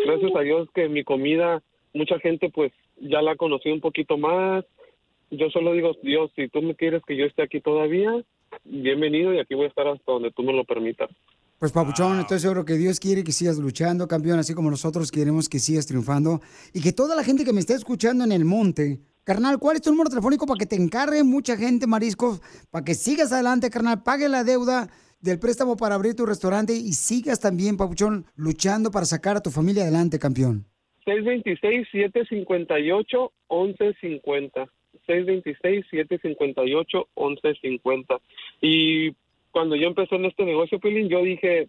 gracias a Dios que mi comida, mucha gente pues ya la conocí un poquito más. Yo solo digo, Dios, si tú me quieres que yo esté aquí todavía, bienvenido y aquí voy a estar hasta donde tú me lo permitas. Pues Papuchón, estoy seguro que Dios quiere que sigas luchando, campeón, así como nosotros queremos que sigas triunfando. Y que toda la gente que me esté escuchando en el monte, carnal, ¿cuál es tu número telefónico para que te encargue mucha gente, mariscos, para que sigas adelante, carnal, pague la deuda del préstamo para abrir tu restaurante y sigas también, Papuchón, luchando para sacar a tu familia adelante, campeón? 626-758-1150. 626-758-1150. Y cuando yo empecé en este negocio, Pilín, yo dije,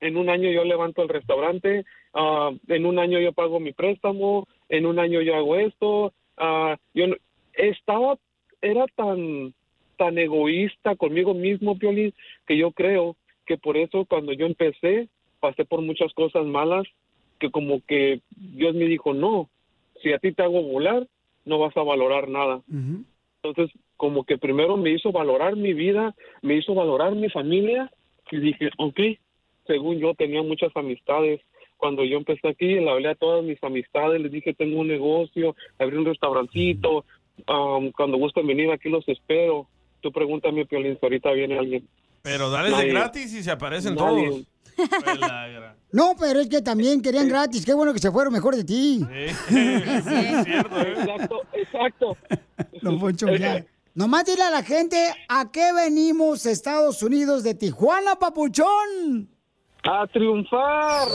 en un año yo levanto el restaurante, ah, en un año yo pago mi préstamo, en un año yo hago esto. ah, yo no- estaba, era tan, tan egoísta conmigo mismo, Piolín, que yo creo que por eso cuando yo empecé, pasé por muchas cosas malas, que como que Dios me dijo, no, si a ti te hago volar, no vas a valorar nada. Entonces, como que primero me hizo valorar mi vida, me hizo valorar mi familia, y dije, ok, según yo tenía muchas amistades. Cuando yo empecé aquí, le hablé a todas mis amistades, les dije, tengo un negocio, abrí un restaurancito, um, cuando gusten venir aquí los espero. Tú pregúntame, Piolín, si ahorita viene alguien. Pero dale de gratis y se aparecen Nadie. todos. No, pero es que también querían gratis. Qué bueno que se fueron mejor de ti. (laughs) Exacto, exacto. Don Poncho, ya. Nomás dile a la gente a qué venimos Estados Unidos de Tijuana, papuchón. A triunfar, a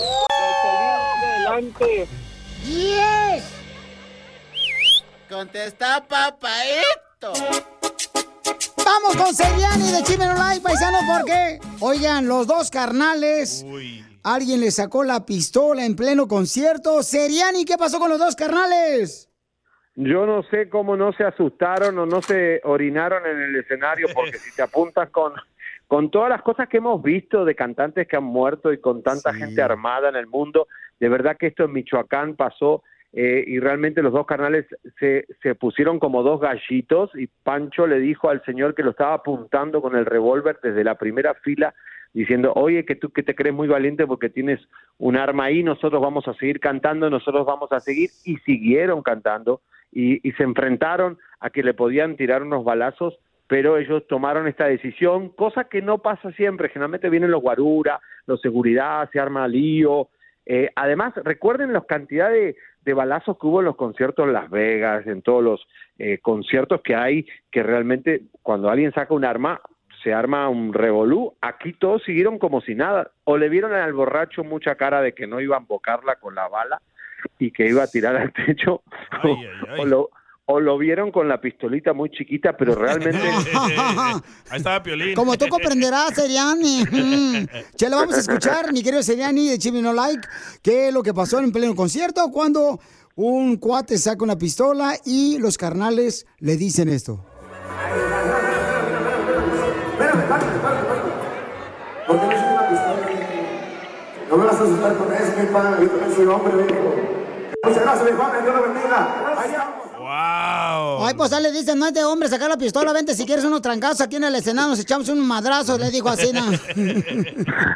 salir adelante. ¡Yes! Contesta, papaito. Vamos con Seriani de Chimeno Live, paisanos, porque, oigan, los dos carnales, alguien le sacó la pistola en pleno concierto. Seriani, ¿qué pasó con los dos carnales? Yo no sé cómo no se asustaron o no se orinaron en el escenario, porque si te apuntas con, con todas las cosas que hemos visto de cantantes que han muerto y con tanta gente armada en el mundo, de verdad que esto en Michoacán pasó eh, y realmente los dos carnales se, se pusieron como dos gallitos y Pancho le dijo al señor que lo estaba apuntando con el revólver desde la primera fila diciendo, oye, que tú que te crees muy valiente porque tienes un arma ahí, nosotros vamos a seguir cantando, nosotros vamos a seguir, y siguieron cantando, y, y se enfrentaron a que le podían tirar unos balazos, pero ellos tomaron esta decisión, cosa que no pasa siempre, generalmente vienen los guarura, los seguridad, se arma lío, Eh, además, recuerden la cantidad de, de balazos que hubo en los conciertos en Las Vegas, en todos los eh, conciertos que hay, que realmente cuando alguien saca un arma, se arma un revolú. Aquí todos siguieron como si nada. O le vieron al borracho mucha cara de que no iba a embocarla con la bala y que iba a tirar al techo, (laughs) o, o lo, o lo vieron con la pistolita muy chiquita, pero (laughs) realmente... (laughs) Ahí estaba Piolín. Como tú comprenderás, Seriani. (laughs) Ya lo vamos a escuchar, mi querido Seriani de Chimino Like, qué es lo que pasó en pleno concierto cuando un cuate saca una pistola y los carnales le dicen esto. ¿Por qué me echas una pistola? No me vas a asustar con eso, mi padre. Yo también soy hombre, viejo. Muchas gracias, mi padre. Dios lo bendiga. Allá vamos. ¡Wow! Ay, pues ahí le dicen, no es de hombre sacar la pistola, vente si quieres unos trancazos aquí en el escenario, nos echamos un madrazo, le dijo así, ¿no? (laughs)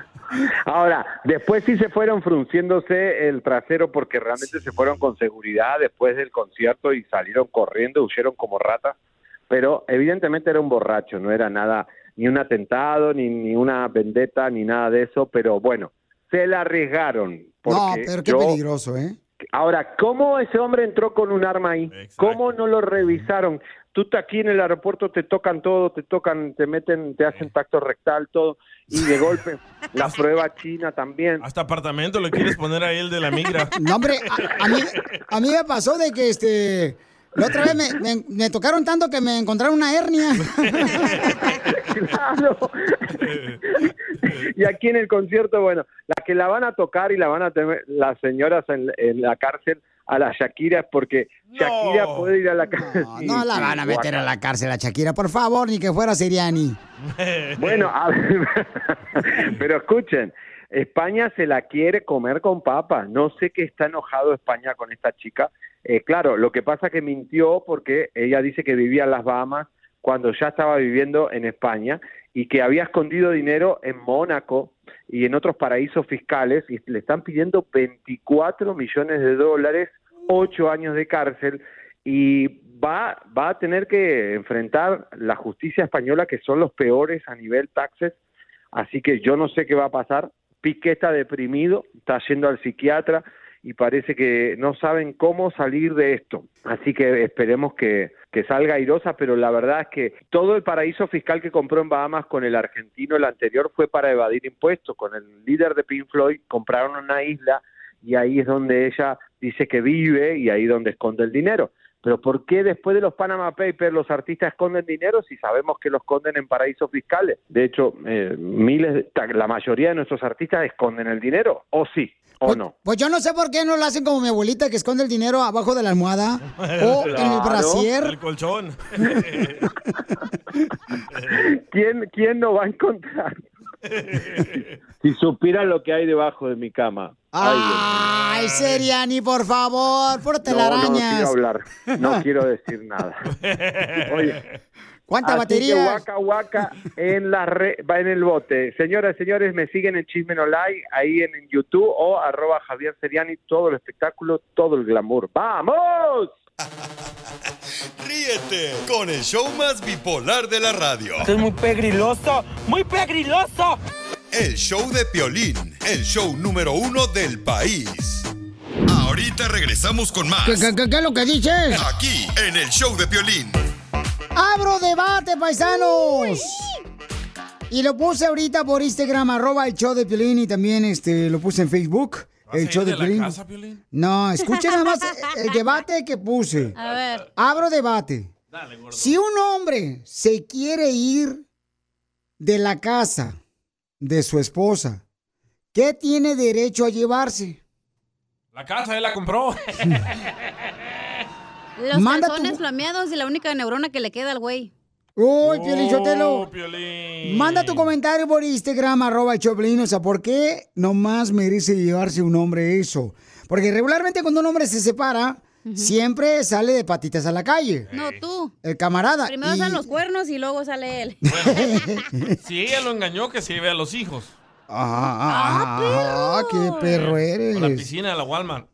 Ahora, después sí se fueron frunciéndose el trasero porque realmente se fueron con seguridad después del concierto y salieron corriendo, huyeron como ratas, pero evidentemente era un borracho, no era nada, ni un atentado, ni, ni una vendetta, ni nada de eso, pero bueno, se la arriesgaron. No, porque pero qué yo- peligroso, ¿eh? Ahora, ¿cómo ese hombre entró con un arma ahí? ¿Cómo no lo revisaron? Tú aquí en el aeropuerto te tocan todo, te tocan, te meten, te hacen tacto rectal, todo, y de (laughs) golpe la prueba china también. Hasta apartamento le quieres poner a él de la migra. (laughs) No, hombre, a, a mí, a mí me pasó de que este. La otra vez me, me- me tocaron tanto que me encontraron una hernia. (laughs) Claro. (laughs) y aquí en el concierto, bueno, la que la van a tocar y la van a tener las señoras en, en la cárcel a la Shakira es porque Shakira puede ir a la cárcel. No la van a meter a la cárcel a Shakira, por favor, ni que fuera Seriani. (laughs) Bueno, a ver, (laughs) pero escuchen, España se la quiere comer con papas. No sé qué está enojado España con esta chica. Eh, claro, lo que pasa que mintió porque ella dice que vivía en las Bahamas cuando ya estaba viviendo en España y que había escondido dinero en Mónaco y en otros paraísos fiscales y le están pidiendo 24 millones de dólares, 8 años de cárcel y va, va a tener que enfrentar la justicia española que son los peores a nivel taxes, así que yo no sé qué va a pasar. Piqué está deprimido, está yendo al psiquiatra y parece que no saben cómo salir de esto. Así que esperemos que, salga airosa, pero la verdad es que todo el paraíso fiscal que compró en Bahamas con el argentino, el anterior, fue para evadir impuestos. Con el líder de Pink Floyd compraron una isla y ahí es donde ella dice que vive y ahí donde esconde el dinero. Pero ¿por qué después de los Panama Papers los artistas esconden dinero si sabemos que lo esconden en paraísos fiscales? De hecho, eh, miles, la mayoría de nuestros artistas esconden el dinero, ¿o sí? ¿O no? Pues yo no sé por qué no lo hacen como mi abuelita que esconde el dinero abajo de la almohada (laughs) o en el brasier. El colchón. (laughs) ¿Quién, ¿Quién no va a encontrar? (laughs) si supieran lo que hay debajo de mi cama. Ay, Seriani, por favor, por no, no telarañas. quiero hablar, no quiero decir nada. Oye, ¿Cuánta así batería? que Waka Waka en la re- va en el bote. Señoras, señores, me siguen en Chisme No Like, ahí en, en YouTube o arroba Javier Seriani, todo el espectáculo, todo el glamour. ¡Vamos! (laughs) Ríete con el show más bipolar de la radio. Esto es muy pegriloso, muy pegriloso. El show de Piolín, el show número uno del país. Ahorita regresamos con más. ¿Qué, qué- qué- qué es lo que dices? Aquí, en el show de Piolín. ¡Abro debate, paisanos! Y lo puse ahorita por Instagram, arroba el show de Piolín, y también este, lo puse en Facebook, el show de, de Piolín. casa, Piolín? No, escuchen nada más (laughs) el debate que puse. A ver. Abro debate. Si un hombre se quiere ir de la casa de su esposa, ¿qué tiene derecho a llevarse? La casa él la compró. (laughs) Los Manda tu- flameados y la única neurona que le queda al güey. Uy. Oh, Piolín. Manda tu comentario por Instagram, arroba el Choplin, o sea, ¿por qué nomás merece llevarse un hombre eso? Porque regularmente cuando un hombre se separa, siempre sale de patitas a la calle. No, tú. El camarada. Primero y- salen los cuernos y luego sale él. (laughs) (laughs) Si ella lo engañó, que se lleve a los hijos. Ah, ah, ah, qué perro eres. A la piscina de la Walmart. (laughs)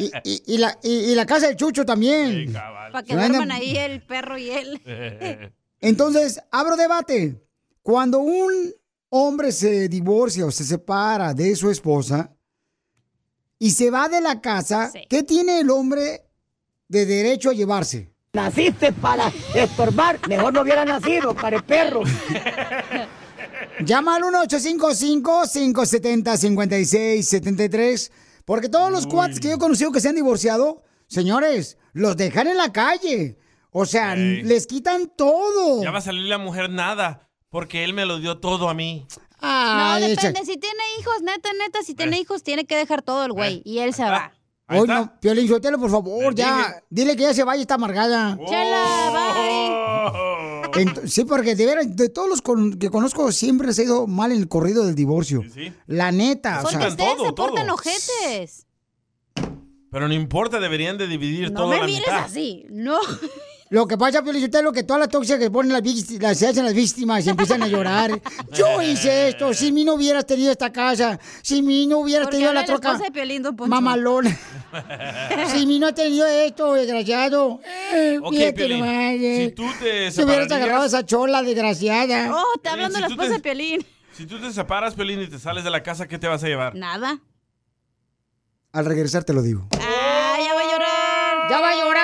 Y, y- y la, y- y la casa del Chucho también. Para que duerman ahí el perro y él. (laughs) Entonces, abro debate. Cuando un hombre se divorcia o se separa de su esposa y se va de la casa, ¿qué tiene el hombre de derecho a llevarse? Naciste para estorbar, mejor no hubiera nacido, para el perro. (laughs) Llama al 1-855-570-5673. Porque todos los cuates que yo he conocido que se han divorciado, señores, los dejan en la calle. O sea, Ey. les quitan todo. Ya va a salir la mujer nada, porque él me lo dio todo a mí. No, Ay, echa- depende. Si tiene hijos, neta, neta, si tiene hijos, tiene que dejar todo el güey. Y él se va. Oye, no, Piolín, suéltalo, por favor, ya. Dile que ya se vaya, está amargada. Chela, Sí, porque de veras, de todos los con- que conozco, siempre se ha ido mal en el corrido del divorcio. La neta, o Porque sea. ustedes todo, se portan todo. ojetes. Pero no importa, deberían de dividir No todo me a la mires mitad. así. No. (laughs) Lo que pasa, Piolín, usted es lo que todas las tóxicas que ponen las víctimas, se hacen las víctimas y empiezan a llorar. (laughs) Yo hice esto, si mí no hubieras tenido esta casa, si mí no hubieras tenido la la troca. Piolín. Mamalona. (laughs) si mí no ha tenido esto, desgraciado. Eh, Ok, fíjate Piolín, nomás, eh. si tú te Si hubieras agarrado a esa chola, desgraciada. Oh, está hablando de la si tú esposa te- de Piolín. Si tú te separas, Pelín, y te sales de la casa, ¿qué te vas a llevar? Nada. Al regresar te lo digo. Ah, ya va a llorar. ¡Ya va a llorar, Piolín!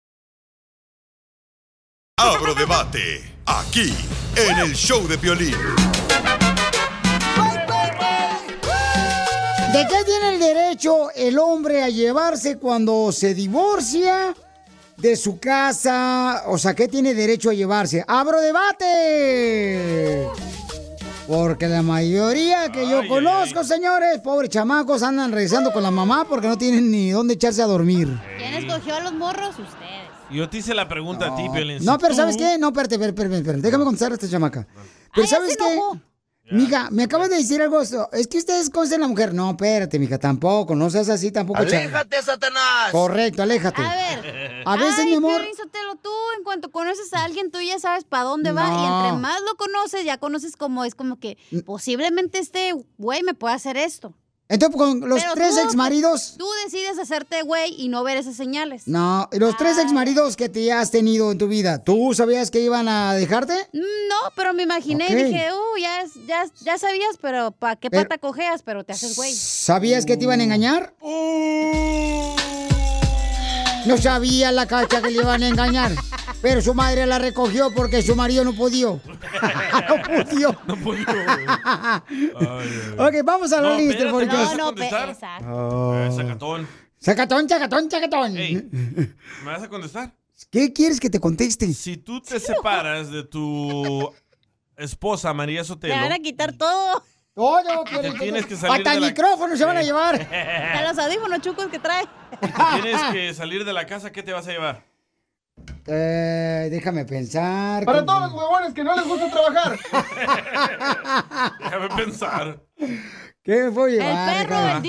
Abro debate aquí en el show de Piolín. ¿De qué tiene el derecho el hombre a llevarse cuando se divorcia de su casa? O sea, ¿qué tiene derecho a llevarse? ¡Abro debate! Porque la mayoría que yo conozco, señores, pobres chamacos, andan regresando con la mamá porque no tienen ni dónde echarse a dormir. ¿Quién escogió a los morros? Ustedes. Yo te hice la pregunta a ti, Piolín. No, pero ¿sabes qué? No, espérate, espérate, espérate, espérate. Déjame contestar a esta chamaca. Pero ¿sabes qué? Mija, me acabas de decir algo. Es que ustedes conocen a la mujer. No, espérate, mija, tampoco. No seas así tampoco. ¡Aléjate, Satanás! Correcto, aléjate. A ver. A veces, Ay, mi amor. Tú en cuanto conoces a alguien, tú ya sabes para dónde va. Y entre más lo conoces, ya conoces como es como que posiblemente este güey me puede hacer esto. Entonces, con los Pero tres tú- ex maridos. Tú decides hacerte güey y no ver esas señales. No, los tres ex maridos que te has tenido en tu vida, ¿tú sabías que iban a dejarte? No, pero me imaginé y dije, uh, ya, es- ya, ya sabías, pero ¿para qué Pero- pata cojeas? Pero te haces güey. ¿Sabías que te iban a engañar? No sabía la cacha que le iban a engañar. Pero su madre la recogió porque su marido no pudo. (laughs) no pudo. No pudo. (laughs) Ok, vamos a la No, lista. porque- ¿me vas a contestar? Oh. Eh, sacatón. Sacatón, sacatón, sacatón. (laughs) ¿Me vas a contestar? ¿Qué quieres que te conteste? Si tú te separas de tu esposa, María Sotelo, Te van a quitar todo. Todo, te tienes que salir Hasta de el la... micrófono se van a llevar. (laughs) A los audífonos chucos que trae. Tienes que salir de la casa, ¿qué te vas a llevar? Eh, déjame pensar. Para todos los huevones que no les gusta trabajar. (laughs) Déjame pensar. ¿Qué me puedo El llevar? perro, hija?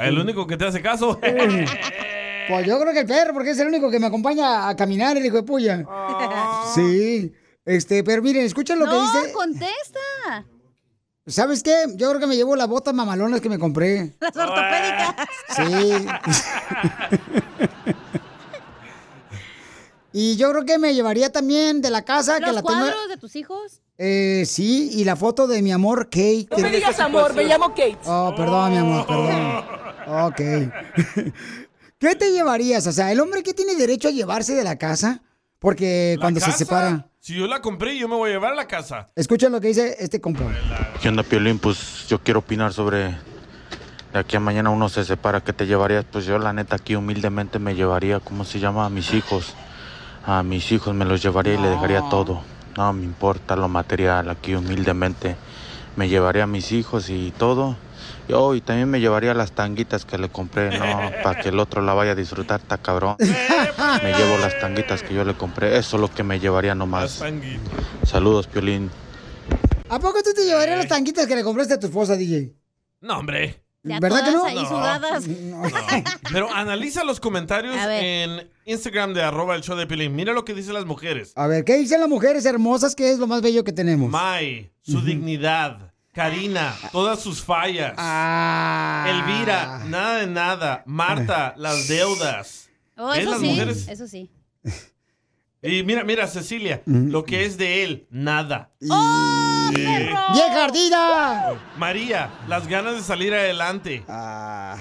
el. El único que te hace caso. (laughs) Pues yo creo que el perro, porque es el único que me acompaña a caminar, el hijo de puya. Sí. Este, pero miren, escuchen lo no, que dice. contesta. ¿Sabes qué? Yo creo que me llevo las botas mamalonas que me compré. Las ortopédicas. Sí. y yo creo que me llevaría también de la casa que ¿Los la tengo. cuadros de tus hijos? Eh, sí, y la foto de mi amor Kate. No me digas amor, me llamo Kate. Oh, perdón, mi amor, perdón. Ok. ¿Qué te llevarías? O sea, ¿el hombre qué tiene derecho a llevarse de la casa? Porque cuando se separa. Si yo la compré, yo me voy a llevar a la casa. Escuchen lo que dice este compa. ¿Qué onda, Piolín? Pues yo quiero opinar sobre... De aquí a mañana uno se separa, ¿qué te llevarías? Pues yo la neta aquí humildemente me llevaría, ¿cómo se llama? A mis hijos. A mis hijos me los llevaría y le dejaría todo. No me importa lo material, aquí humildemente me llevaría a mis hijos y todo. Yo y también me llevaría las tanguitas que le compré, no, (laughs) para que el otro la vaya a disfrutar, está cabrón. Me llevo las tanguitas que yo le compré, eso es lo que me llevaría nomás. Saludos, Piolín. ¿A poco tú te llevarías las tanguitas que le compraste a tu esposa, DJ? No, hombre. ¿Verdad que no? ahí sudadas. (laughs) Pero analiza los comentarios en Instagram de arroba el show de Pilín. Mira lo que dicen las mujeres. A ver, ¿qué dicen las mujeres hermosas que es lo más bello que tenemos? Mai, su dignidad. Karina, todas sus fallas. Ah. Elvira, nada de nada. Marta, las deudas. Oh, ¿Ves eso las sí, mujeres? eso sí. Y mira, mira, Cecilia, lo que es de él, nada. ¡Oh, Sí. ¡Vieja ardida! María, las ganas de salir adelante. Las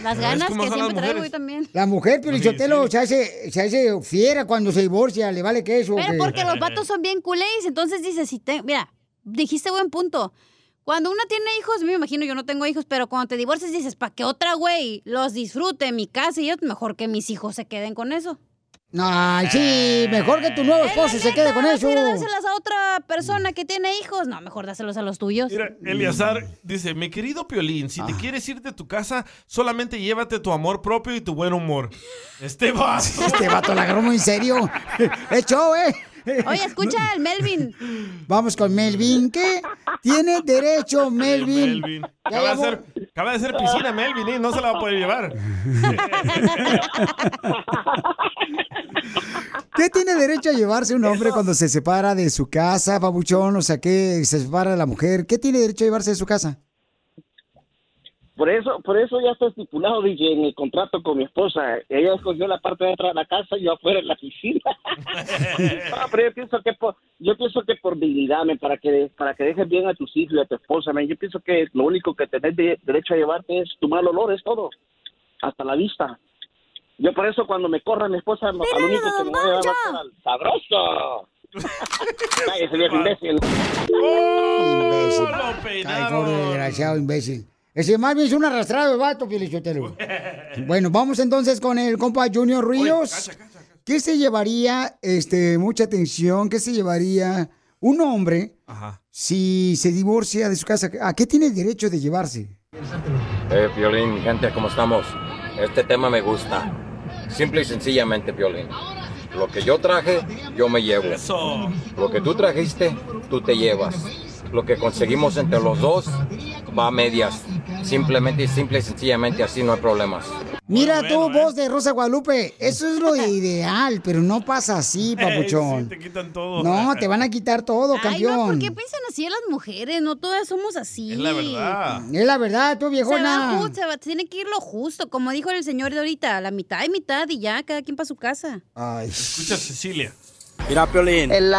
¿Ves ganas que las siempre traigo yo también. La mujer, pero Sí, se, hace, se hace fiera cuando se divorcia, le vale queso. Pero que- porque los vatos son bien culés, entonces dices, si te, mira, dijiste buen punto. Cuando uno tiene hijos, me imagino, yo no tengo hijos, pero cuando te divorcias dices, para que otra güey los disfrute en mi casa y yo, mejor que mis hijos se queden con eso. Ay, sí, mejor que tu nuevo esposo se quede con eso. Ir a dárselas a otra persona que tiene hijos. No, mejor dáselos a los tuyos. Mira, Eliazar dice, mi querido Piolín, si te quieres ir de tu casa, solamente llévate tu amor propio y tu buen humor. (laughs) Este vato. Este vato la agarró muy en serio. (laughs) Es show, ¿eh? Oye, escucha el Melvin. Vamos con Melvin. ¿Qué? Tiene derecho, Melvin. Melvin. Ya Acaba de, llamó. hacer, acaba de hacer piscina, Melvin, ¿eh? no se la va a poder llevar. (laughs) ¿Qué tiene derecho a llevarse un hombre cuando se separa de su casa, babuchón? O sea, que se separa de la mujer. ¿Qué tiene derecho a llevarse de su casa? Por eso, por eso ya está estipulado, DJ, en el contrato con mi esposa. Ella escogió la parte de atrás de la casa y yo afuera en la piscina. (laughs) no, pero yo pienso que por, yo pienso que por dignidad, para que para que dejes bien a tus hijos y a tu esposa, men, yo pienso que lo único que tenés de- derecho a llevarte es tu mal olor, es todo, hasta la vista. Yo por eso cuando me corra mi esposa, lo- al único que me voy a llevar va a ser al sabroso. (laughs) Cállese, viejo imbécil. Imbécil. Ay, pobre desgraciado, imbécil. Ese más bien es un arrastrado de vato, Pielichotelo. Bueno, vamos entonces con el compa Junior Ríos. ¿Qué se llevaría, este, mucha atención, qué se llevaría un hombre si se divorcia de su casa? ¿A qué tiene derecho de llevarse? Eh, Piolín, gente, ¿cómo estamos? Este tema me gusta. Simple y sencillamente, Piolín. Lo que yo traje, yo me llevo. Lo que tú trajiste, tú te llevas. Lo que conseguimos entre los dos va a medias. Simplemente simple y sencillamente así no hay problemas. Mira tú, voz de Rosa Guadalupe, eso es lo (laughs) ideal, pero no pasa así, papuchón. te quitan todo. No, te van a quitar todo, Ay, campeón. no, ¿por qué piensan así a las mujeres? No todas somos así. Es la verdad. Es la verdad, tú Se, viejona. va ju- se va- tiene que ir lo justo, como dijo el señor de ahorita, la mitad y mitad y ya, cada quien para su casa. Escucha, Cecilia. Mira, Piolín. El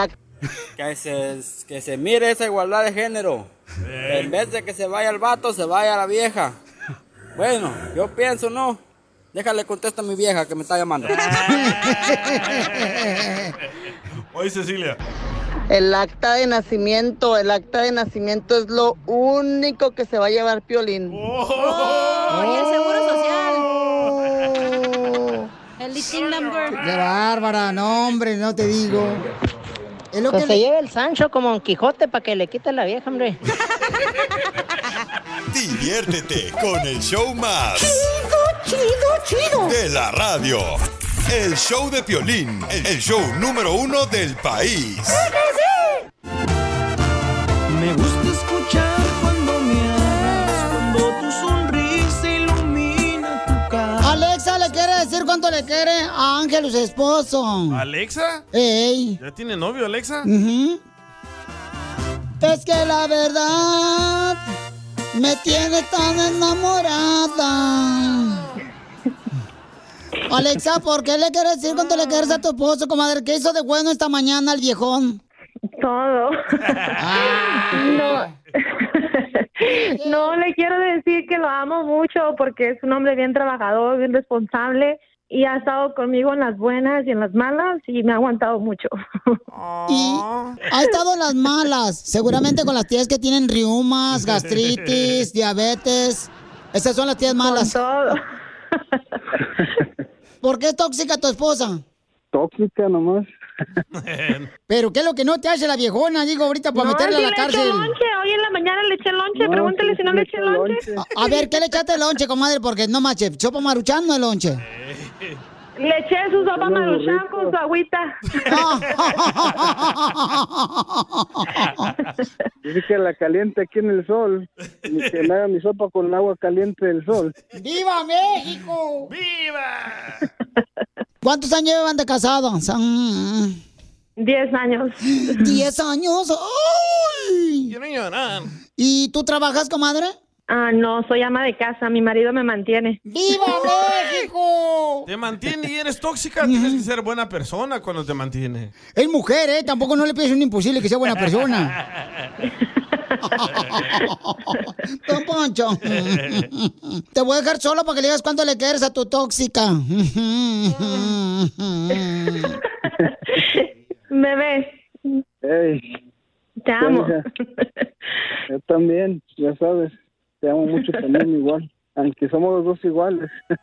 Que se, que se mire esa igualdad de género. En vez de que se vaya el vato, se vaya la vieja. Bueno, yo pienso, no. Déjale contesta a mi vieja que me está llamando. (laughs) Oye, Cecilia. El acta de nacimiento, el acta de nacimiento es lo único que se va a llevar Piolín. Oh, y el seguro social. El listing number. Qué bárbara, no, hombre, no te digo. Es lo Pues que se le- lleve el Sancho como Don Quijote para que le quite la vieja, hombre. (laughs) Diviértete con el show más. Chido, chido, De la radio. El show de Piolín, el show número uno del país. Me gusta escuchar cuando me hablas, cuando tu cuánto le quiere a Ángel, su esposo. ¿Alexa? Ey. ¿Ya tiene novio, Alexa? Es que la verdad me tiene tan enamorada. Alexa, ¿por qué le quieres decir cuánto le quieres a tu esposo, comadre? ¿Qué hizo de bueno esta mañana el viejón? Todo. No. (laughs) no, le quiero decir que lo amo mucho porque es un hombre bien trabajador, bien responsable y ha estado conmigo en las buenas y en las malas y me ha aguantado mucho. (laughs) Y ha estado en las malas, seguramente con las tías que tienen riumas, gastritis, (laughs) diabetes. Esas son las tías malas. todo. ¿Por qué es tóxica tu esposa? Tóxica nomás. (laughs) Pero ¿qué es lo que no te hace la viejona? Digo, ahorita para No, meterla sí a la le eché cárcel. lonche, hoy en la mañana le eché lonche, No, pregúntale sí, si no le eché lonche. A, a ver, ¿qué le echaste el lonche, comadre? Porque no manches, sopa maruchan no el lonche. Le eché su sopa maruchan con su agüita. (laughs) Dice que la caliente aquí en el sol. Y que me haga mi sopa con agua caliente del sol. ¡Viva México! ¡Viva! (laughs) ¿Cuántos años llevan de casados? Son- Diez años. Diez años. ¡Ay! ¿Y tú trabajas, comadre? Ah, no, soy ama de casa, mi marido me mantiene. ¡Viva (laughs) México! Te mantiene y eres tóxica. Tienes que ser buena persona cuando te mantiene. Es mujer, ¿eh? Tampoco no le pides un imposible que sea buena persona. (laughs) Don Poncho. Te voy a dejar solo para que le digas cuánto le quieres a tu tóxica. (laughs) Bebé, Ey, te amo. yo también, ya sabes. Te amo mucho también (laughs) igual. Aunque somos los dos iguales. (laughs)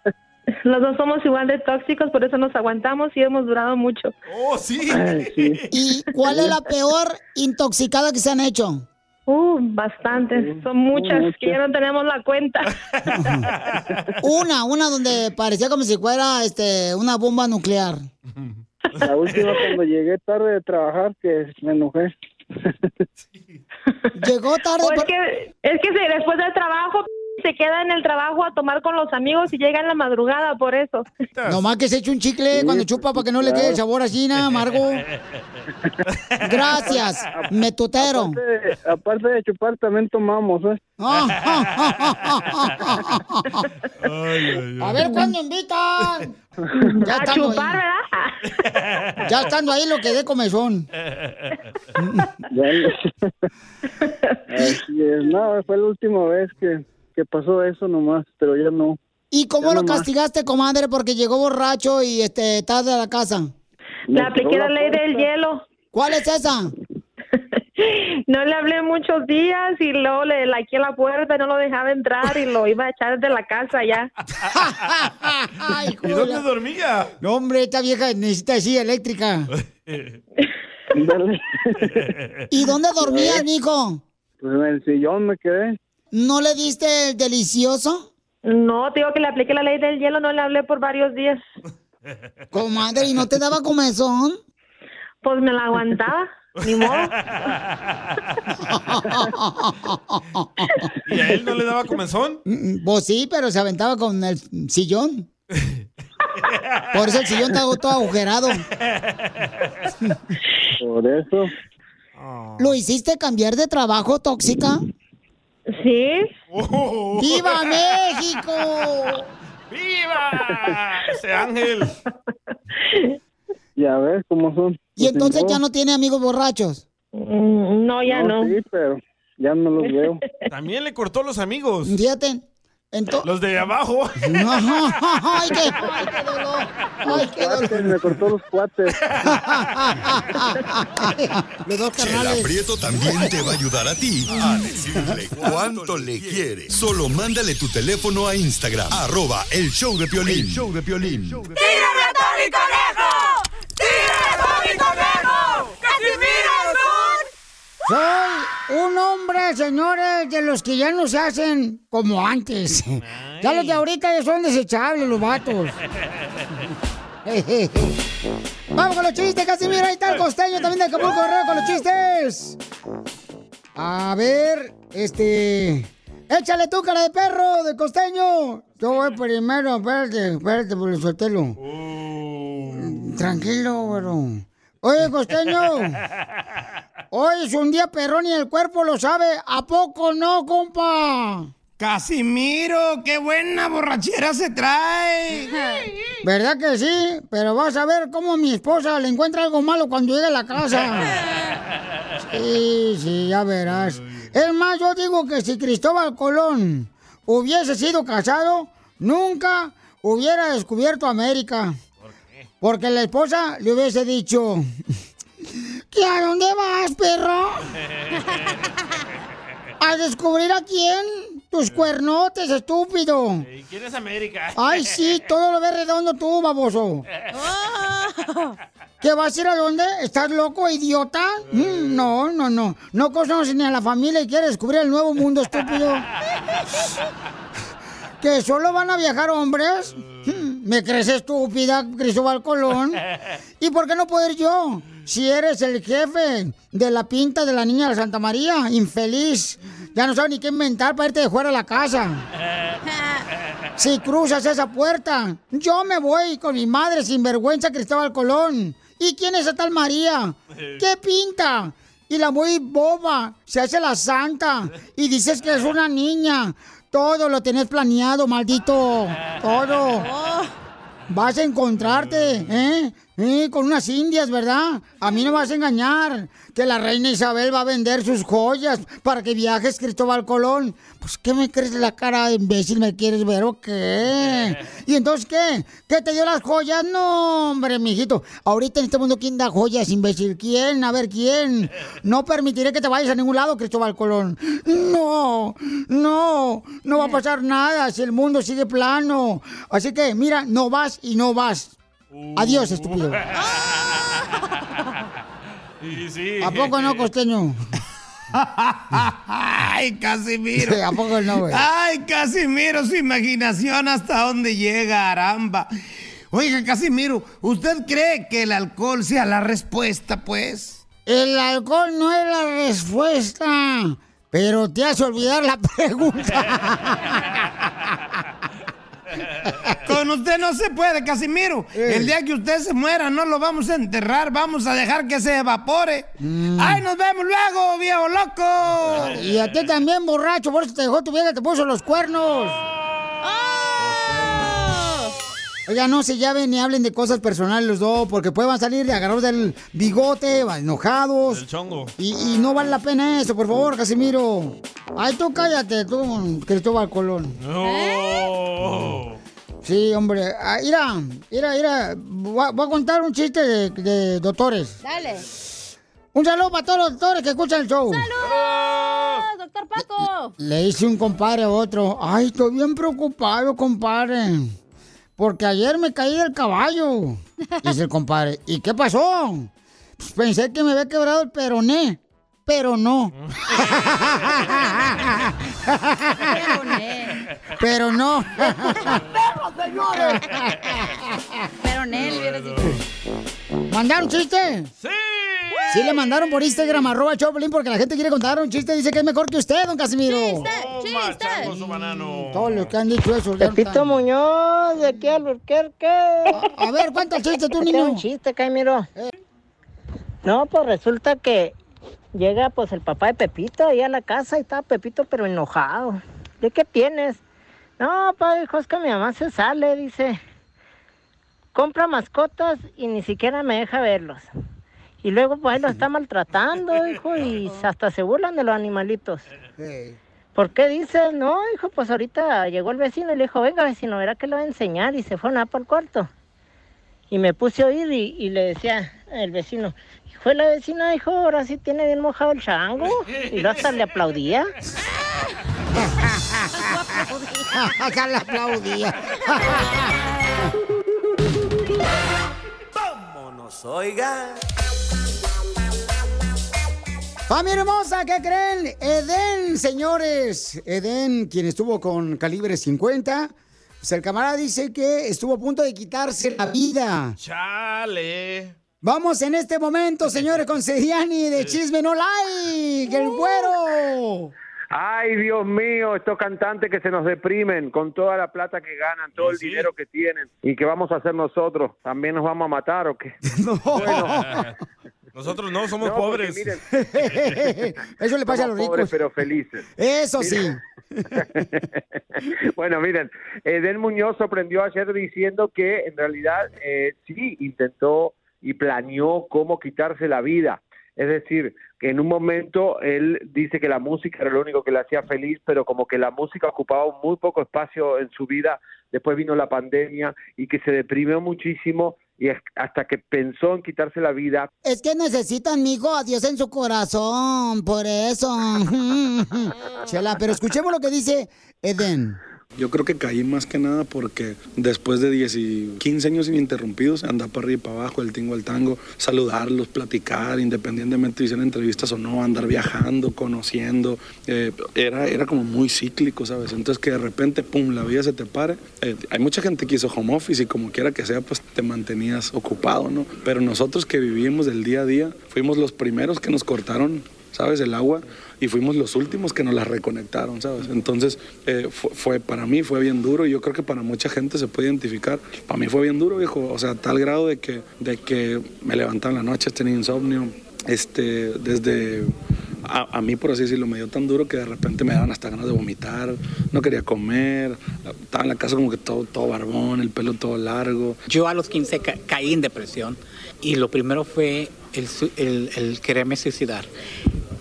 Los dos somos igual de tóxicos, por eso nos aguantamos y hemos durado mucho. Oh, sí. Ay, sí. (laughs) ¿Y cuál es la peor intoxicada que se han hecho? Uh, bastantes. Son muchas muchas. que ya no tenemos la cuenta. Una, una donde parecía como si fuera este una bomba nuclear. La última cuando llegué tarde de trabajar que me enojé. Llegó tarde. O es que, es que después del trabajo se queda en el trabajo a tomar con los amigos y llega en la madrugada por eso. Nomás que se eche un chicle cuando chupa para que no le quede sabor así, nada amargo. (laughs) Gracias, metutero. Aparte, aparte de chupar también tomamos, ¿eh? (laughs) A ver, ¿cuándo invitan? (laughs) A estando chupar, ahí. Ya estando ahí lo que dé comezón. Ya- Así es. No, fue la última vez que, que pasó eso nomás, pero ya no. ¿Y cómo Ya lo nomás. castigaste, comadre? Porque llegó borracho y este tarde a la casa. Le apliqué la ley del hielo. ¿Cuál es esa? (laughs) No le hablé muchos días y luego le laqué la puerta, no lo dejaba entrar y lo iba a echar de la casa ya. (laughs) ¿Y dónde dormía? No, hombre, esta vieja necesita silla eléctrica. (laughs) ¿Y dónde dormías, mijo? Pues en el sillón me quedé. ¿No le diste el delicioso? No, te digo que le apliqué la ley del hielo, no le hablé por varios días. Comadre, ¿y no te daba comezón? Pues me la aguantaba, ni modo. ¿Y a él no le daba comezón? Pues sí, pero se aventaba con el sillón. Por eso el sillón está todo agujerado. Por eso. ¿Lo hiciste cambiar de trabajo, tóxica? Sí. ¡Viva México! ¡Viva! Ese ángel. Ya ves cómo son. Y entonces ya no tiene amigos borrachos. No, ya no. Sí, pero ya no los veo. También le cortó los amigos. Fíjate. Los de abajo. ¡Ay, (laughs) qué, ay, qué dolor! ¡Ay, qué dolor! Me cortó los cuates. (laughs) Los dos carnales. Prieto también te va a ayudar a ti (laughs) a decirle cuánto le quiere. Solo mándale tu teléfono a Instagram, arroba el show de Piolín. El show de Piolín. ¡Tírame a Tony Conejo! ¡Tírame a Tony Conejo! ¡Casimiro Soy un hombre, señores, de los que ya no se hacen como antes. Ya los de ahorita ya son desechables los vatos. Vamos con los chistes, Casimiro. Ahí está el costeño también de Acapulco Guerrero con los chistes. A ver, este. Échale tú, cara de perro, de costeño. Yo voy primero, espérate, espérate, por el suéltelo. Tranquilo, bro. Oye, costeño. Hoy es un día perrón y el cuerpo lo sabe. ¿A poco no, compa? Casimiro, qué buena borrachera se trae. (laughs) ¿Verdad que sí? Pero vas a ver cómo mi esposa le encuentra algo malo cuando llegue a la casa. (laughs) Sí, sí, ya verás. Es más, yo digo que si Cristóbal Colón hubiese sido casado, nunca hubiera descubierto América. Porque la esposa le hubiese dicho, ¿que a dónde vas, perro? (laughs) ¿A descubrir a quién? Tus cuernotes, estúpido. ¿Y quién es América? Ay, sí, todo lo ves redondo tú, baboso. (laughs) ¿Qué vas a ir a dónde? ¿Estás loco, idiota? Mm, No, no, no. No conoces ni a la familia y quieres descubrir el nuevo mundo, estúpido. (laughs) ¿Que solo van a viajar hombres? ¿Me crees estúpida, Cristóbal Colón? (laughs) ¿Y por qué no puedo ir yo? Si eres el jefe de la pinta de la niña de Santa María, infeliz. Ya no sabes ni qué inventar para irte de fuera a la casa. (laughs) Si cruzas esa puerta, yo me voy con mi madre sin vergüenza, Cristóbal Colón. ¿Y quién es esa tal María? (laughs) ¿Qué pinta? Y la muy boba, se hace la santa. Y dices que es una niña. Todo lo tenés planeado, maldito. (laughs) Todo. Vas a encontrarte, ¿eh? ¿Eh? Con unas indias, ¿verdad? A mí no vas a engañar. Que la reina Isabel va a vender sus joyas para que viajes Cristóbal Colón. Pues, ¿qué me crees la cara de imbécil? ¿Me quieres ver o qué? (laughs) ¿Y entonces qué? ¿Qué te dio las joyas? No, hombre, mijito. Ahorita en este mundo, ¿quién da joyas, imbécil? ¿Quién? A ver, ¿quién? No permitiré que te vayas a ningún lado, Cristóbal Colón. No, no, no va a pasar nada si el mundo sigue plano. Así que, mira, no vas y no vas. Adiós, estúpido. (laughs) Y sí. ¿A poco no, costeño? (laughs) Ay, Casimiro. ¿A poco no, güey? Ay, Casimiro, su imaginación hasta dónde llega, aramba. Oiga, Casimiro, ¿usted cree que el alcohol sea la respuesta, pues? El alcohol no es la respuesta, pero te hace olvidar la pregunta. (laughs) (laughs) Con usted no se puede, Casimiro. El día que usted se muera, no lo vamos a enterrar, vamos a dejar que se evapore. ¡Ay, nos vemos luego, viejo loco! Y a ti también, borracho, por eso te dejó tu vieja, te puso los cuernos. Oiga, no se llaven ni hablen de cosas personales los dos, porque pueden salir de agarrados del bigote, enojados. El chongo. Y, y no vale la pena eso, por favor, Casimiro. Ay, tú cállate, tú, Cristóbal Colón. No. Sí, hombre. Ah, mira, mira, mira. Voy a, voy a contar un chiste de, de doctores. Dale. Un saludo para todos los doctores que escuchan el show. ¡Saludos, doctor Paco! Le hice un compadre a otro. Ay, estoy bien preocupado, compadre. Porque ayer me caí del caballo. (laughs) Dice el compadre. ¿Y qué pasó? Pues pensé que me había quebrado el peroné. Pero no. (laughs) (laughs) Pero no. señores! Pero Nel, hubieras dicho. ¿Mandaron chiste? ¡Sí! Sí, le mandaron por Instagram, arroba Choplin, porque la gente quiere contar un chiste. Dice que es mejor que usted, don Casimiro. Toma, chango, su banano. Todos los que han dicho eso. Pepito están. Muñoz, de aquí al Burquerque. A ver, cuenta el chiste tú, niño. un chiste, Caimiro. No, pues resulta que llega pues el papá de Pepito ahí a la casa y estaba Pepito pero enojado. ¿De qué tienes? No, papá, hijo, es que mi mamá se sale, dice. Compra mascotas y ni siquiera me deja verlos. Y luego pues ahí los está (laughs) maltratando, hijo, y hasta se burlan de los animalitos. ¿Por qué dices? No, hijo, pues ahorita llegó el vecino y le dijo, venga vecino, verá que le va a enseñar y se fueron a para el cuarto. Y me puse a oír y, y le decía el vecino, fue la vecina, hijo, ahora sí tiene bien mojado el chango. Y luego hasta le aplaudía. (laughs) (laughs) Ya le aplaudía. Vámonos, oiga. Familia hermosa, ¿qué creen? Edén, señores. Edén, quien estuvo con calibre 50. Pues el camarada dice que estuvo a punto de quitarse la vida. Chale. Vamos en este momento, (laughs) señores, con Seriani de Chisme No Like, el güero. Ay, Dios mío, estos cantantes que se nos deprimen con toda la plata que ganan, todo el dinero que tienen. ¿Y qué vamos a hacer nosotros? ¿También nos vamos a matar o qué? (laughs) Nosotros no somos No, pobres. miren, (laughs) Eso le pasa a los somos pobres ricos. pero felices. Eso sí. (laughs) bueno, miren, Edén Muñoz sorprendió ayer diciendo que en realidad eh, sí intentó y planeó cómo quitarse la vida. Es decir, que en un momento él dice que la música era lo único que le hacía feliz, pero como que la música ocupaba muy poco espacio en su vida. Después vino la pandemia y que se deprimió muchísimo y es- hasta que pensó en quitarse la vida. Es que necesitan, mijo, a Dios en su corazón, por eso. (laughs) Chela, pero escuchemos lo que dice Eden. Yo creo que caí más que nada porque después de 10 y 15 años ininterrumpidos, andar para arriba y para abajo, el tingo al tango, saludarlos, platicar, independientemente de hicieran entrevistas o no, andar viajando, conociendo, eh, era, era como muy cíclico, ¿sabes? Entonces que de repente, pum, la vida se te pare. Eh, hay mucha gente que hizo home office y como quiera que sea, pues te mantenías ocupado, ¿no? Pero nosotros que vivimos del día a día, fuimos los primeros que nos cortaron ¿sabes? El agua y fuimos los últimos que nos la reconectaron, ¿sabes? Entonces, eh, fue, fue- para mí fue bien duro y yo creo que para mucha gente se puede identificar. Para mí fue bien duro, viejo, o sea, tal grado de que, de que me levantaba en la noche, tenía insomnio, este, desde... A, a mí, por así decirlo, me dio tan duro que de repente me daban hasta ganas de vomitar, no quería comer, estaba en la casa como que todo, todo barbón, el pelo todo largo. Yo a los 15 ca- caí en depresión y lo primero fue el, el- el quererme suicidar.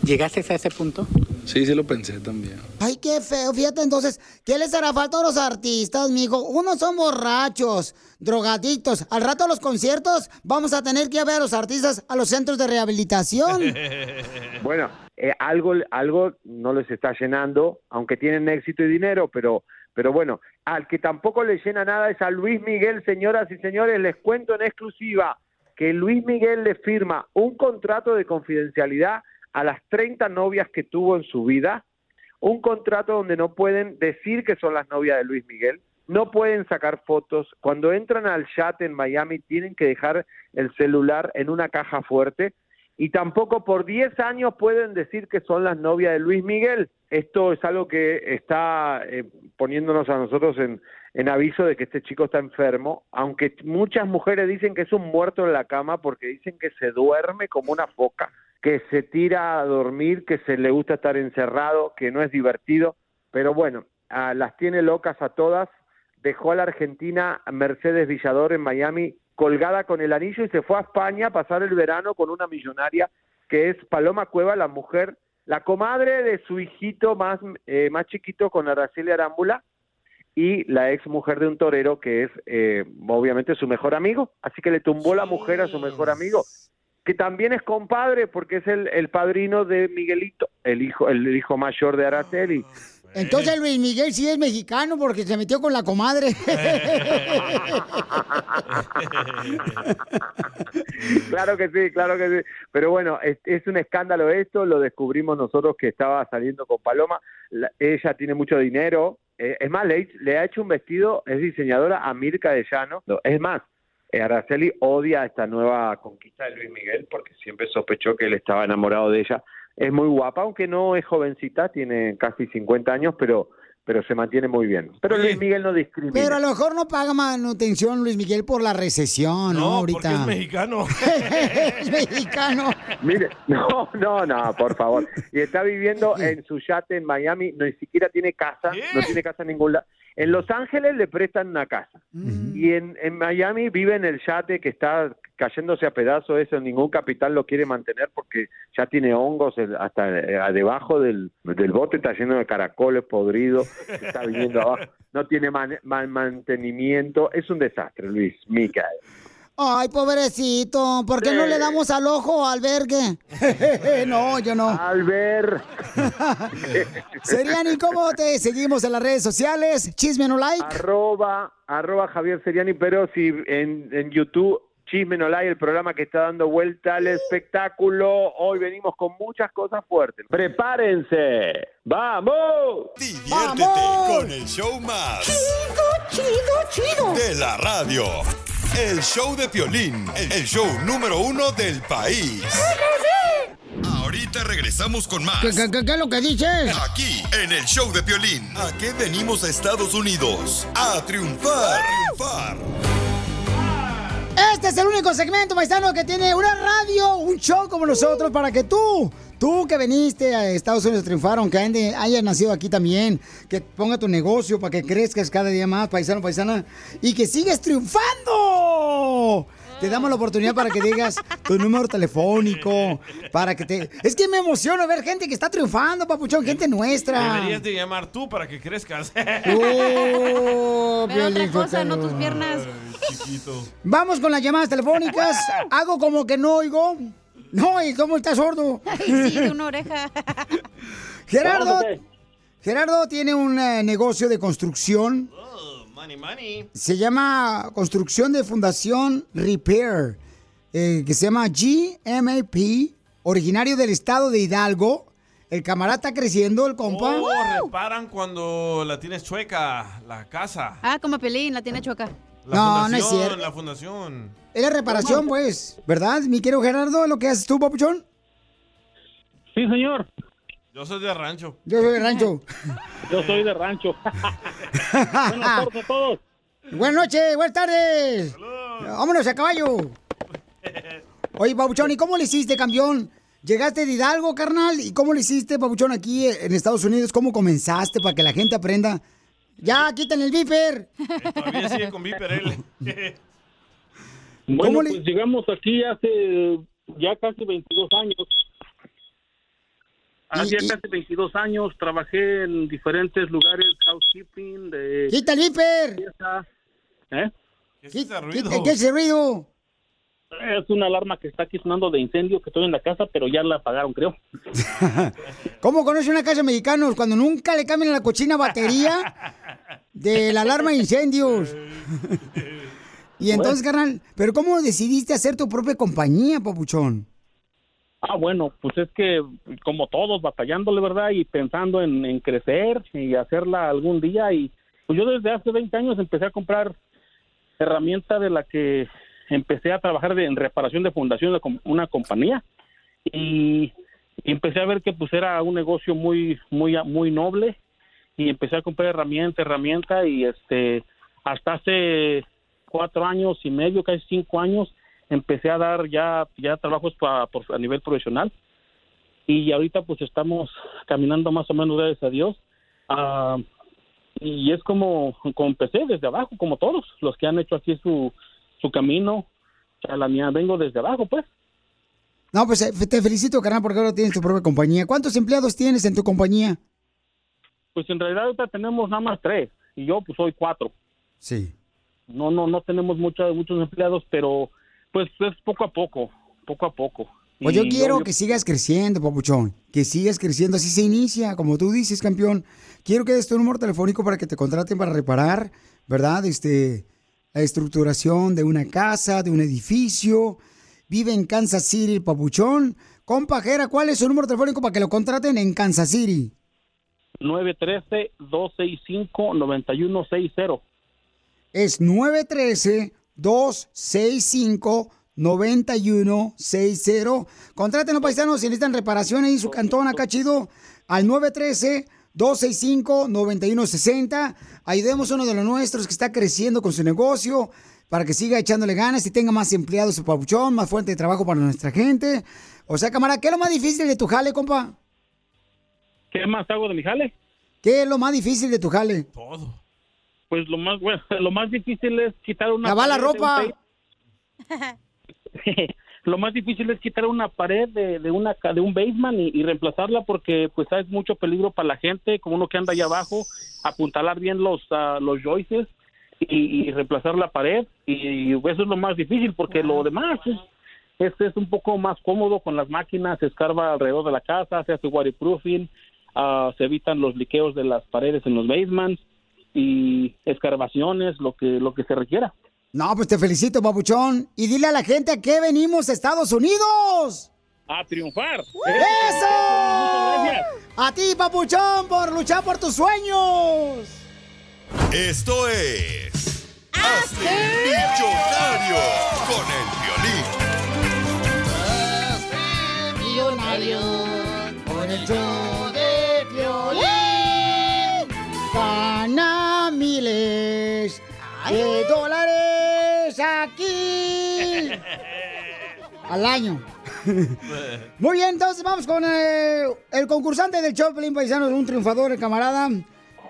¿Llegaste a ese punto? Sí, sí lo pensé también. Ay, qué feo. Fíjate entonces, ¿qué les hará falta a los artistas, mijo? Unos son borrachos, drogadictos. Al rato a los conciertos vamos a tener que ir a ver a los artistas a los centros de rehabilitación. (laughs) Bueno, eh, algo, algo no les está llenando, aunque tienen éxito y dinero, pero, pero bueno, al que tampoco le llena nada es a Luis Miguel, señoras y señores, les cuento en exclusiva que Luis Miguel le firma un contrato de confidencialidad a las 30 novias que tuvo en su vida, un contrato donde no pueden decir que son las novias de Luis Miguel, no pueden sacar fotos, cuando entran al chat en Miami tienen que dejar el celular en una caja fuerte y tampoco por 10 años pueden decir que son las novias de Luis Miguel. Esto es algo que está eh, poniéndonos a nosotros en, en aviso de que este chico está enfermo, aunque muchas mujeres dicen que es un muerto en la cama porque dicen que se duerme como una foca, que se tira a dormir, que se le gusta estar encerrado, que no es divertido, pero bueno, ah, las tiene locas a todas. Dejó a la Argentina Mercedes Villador en Miami colgada con el anillo y se fue a España a pasar el verano con una millonaria que es Paloma Cueva, la mujer, la comadre de su hijito más, eh, más chiquito con Araceli Arámbula y la ex mujer de un torero que es eh, obviamente su mejor amigo, así que le tumbó la mujer a su mejor amigo, que también es compadre porque es el, el padrino de Miguelito, el hijo, el hijo mayor de Araceli. Entonces Luis Miguel sí es mexicano porque se metió con la comadre. (laughs) claro que sí, claro que sí. Pero bueno, es, es un escándalo esto, lo descubrimos nosotros que estaba saliendo con Paloma. La- ella tiene mucho dinero. eh, es más, le, le ha hecho un vestido, es diseñadora a Mirka de Llano. No, Es más, Araceli odia esta nueva conquista de Luis Miguel porque siempre sospechó que él estaba enamorado de ella. Es muy guapa, aunque no es jovencita, tiene casi 50 años, pero pero se mantiene muy bien. Pero Luis Miguel no discrimina. Pero a lo mejor no paga manutención Luis Miguel por la recesión, ¿no? No, Ahorita. porque es mexicano. (laughs) es mexicano. Mire, no, no, no, por favor. Y está viviendo en su yate en Miami, no ni siquiera tiene casa, no tiene casa en ningún lado. En Los Ángeles le prestan una casa. Y en, en Miami vive en el yate que está cayéndose a pedazos, eso ningún capital lo quiere mantener porque ya tiene hongos hasta eh, debajo del, del bote, está lleno de caracoles podridos, está viniendo abajo, no tiene man- man- mantenimiento, es un desastre, Luis, Micael. Ay, pobrecito, ¿por qué no le damos al ojo o albergue? (laughs) no, yo no. Alber. (laughs) Seriani, ¿cómo te seguimos en las redes sociales? Chisme no like. Arroba, arroba Javier Seriani, pero si en, en YouTube, Chisme no like, el programa que está dando vuelta al espectáculo. Hoy venimos con muchas cosas fuertes. ¡Prepárense! ¡Vamos! Diviértete con el show más. Chido, chido, chido. De la radio. El show de Piolín, el show número uno del país. Ahorita regresamos con más. ¿Qué, qué, qué- qué es lo que dices? Aquí, en el show de Piolín. ¿A qué venimos a Estados Unidos? A triunfar. triunfar. Este es el único segmento, paisano, que tiene una radio, un show como nosotros, para que tú, tú que viniste a Estados Unidos a triunfar, aunque hayas nacido aquí también, que ponga tu negocio para que crezcas cada día más, paisano, paisana, y que sigas triunfando. te damos la oportunidad para que digas tu número telefónico, para que te... Es que me emociona ver gente que está triunfando, papuchón, gente nuestra. Deberías de llamar tú para que crezcas. (laughs) Oh, Pero otra cosa, no tus piernas. Ay, chiquito. Vamos con las llamadas telefónicas. (laughs) Hago como que no oigo. No, ¿y cómo estás sordo? (laughs) Ay, sí, de una oreja. (laughs) Gerardo. Gerardo tiene un eh, negocio de construcción. Oh, money, money. Se llama Construcción de Fundación Repair, eh, que se llama GMAP, originario del estado de Hidalgo. El camarada está creciendo, el compa. Oh, reparan cuando la tienes chueca, la casa. Ah, como Pelín, la tiene choca. La No, no es fundación, cierto. La fundación. Es la reparación, pues, ¿verdad? Mi querido Gerardo, ¿es lo que haces tú, papuchón? Sí, señor. Yo soy de rancho. Yo soy de rancho. (laughs) Yo soy de rancho. (laughs) Buenas tardes a todos. Buenas noches, buenas tardes. Vámonos a caballo. Oye, Pabuchón, ¿y cómo le hiciste, campeón? ¿Llegaste de Hidalgo, carnal? ¿Y cómo le hiciste, Pabuchón, aquí en Estados Unidos? ¿Cómo comenzaste para que la gente aprenda? Ya, quiten el viper. Todavía sigue con Viper él. (laughs) Bueno, pues llegamos aquí hace ya casi 22 años. Hace ya casi 22 años trabajé en diferentes lugares, housekeeping, de... ¡Quita el viper! ¿Eh? ¿Qué es ese ruido? ¿Qué es ese ruido? Es una alarma que está aquí sonando de incendio que estoy en la casa, pero ya la apagaron, creo. (laughs) ¿Cómo conoce una casa de mexicanos cuando nunca le cambian la cochina batería de la alarma de incendios? (laughs) y entonces, carnal, ¿pero cómo decidiste hacer tu propia compañía, papuchón? Ah, bueno, pues es que como todos, batallándole, ¿verdad? Y pensando en, en crecer y hacerla algún día. Y pues yo desde hace 20 años empecé a comprar herramienta de la que empecé a trabajar de- en reparación de fundación de com- una compañía. Y, y empecé a ver que pues era un negocio muy, muy, muy noble. Y empecé a comprar herramienta, herramienta. Y este, hasta hace cuatro años y medio, casi cinco años, empecé a dar ya, ya trabajos pa- por- a nivel profesional y ahorita pues estamos caminando más o menos gracias a Dios Ah, y es como, como empecé desde abajo como todos los que han hecho aquí su, su camino sea, la mía vengo desde abajo pues No, pues eh, te felicito, carnal, porque ahora tienes tu propia compañía. ¿Cuántos empleados tienes en tu compañía? pues en realidad ahorita tenemos nada más tres y yo pues soy cuatro Sí. No no no tenemos mucha- muchos empleados pero pues es poco a poco poco a poco Pues yo quiero que sigas creciendo, papuchón. Que sigas creciendo. Así se inicia, como tú dices, campeón. Quiero que des tu número telefónico para que te contraten para reparar, ¿verdad? Este, la estructuración de una casa, de un edificio. Vive en Kansas City, papuchón. Compa Jera, ¿cuál es su número telefónico para que lo contraten en Kansas City? 913-265-9160. Es 913-265-9160. Contrátenlo, paisanos, si necesitan reparación ahí en su cantón acá chido, al 913-265-9160. Ayudemos a uno de los nuestros que está creciendo con su negocio para que siga echándole ganas y tenga más empleados su papuchón, más fuente de trabajo para nuestra gente. O sea, camarada, ¿qué es lo más difícil de tu jale, compa? ¿Qué más hago de mi jale? ¿Qué es lo más difícil de tu jale? Pues lo más bueno, (laughs) lo más difícil es quitar una la ropa. (laughs) lo más difícil es quitar una pared de, de una de un basement y, y reemplazarla porque pues hay mucho peligro para la gente, como uno que anda allá abajo, apuntalar bien los ah, los joists y, y reemplazar la pared y, eso es lo más difícil porque lo demás es, es, es un poco más cómodo con las máquinas, se escarba alrededor de la casa, se hace waterproofing, ah, se evitan los liqueos de las paredes en los basements y escarbaciones, lo que lo que se requiera. No, pues te felicito, papuchón. Y dile a la gente a qué venimos a Estados Unidos. A triunfar. ¡Eso! gracias. A ti, papuchón, por luchar por tus sueños. Esto es. Hazte millonario con el violín. Millonario con el show de dólares aquí (laughs) al año. (laughs) Muy bien, entonces vamos con eh, el concursante del show, Pelín Paisanos, un triunfador, el camarada.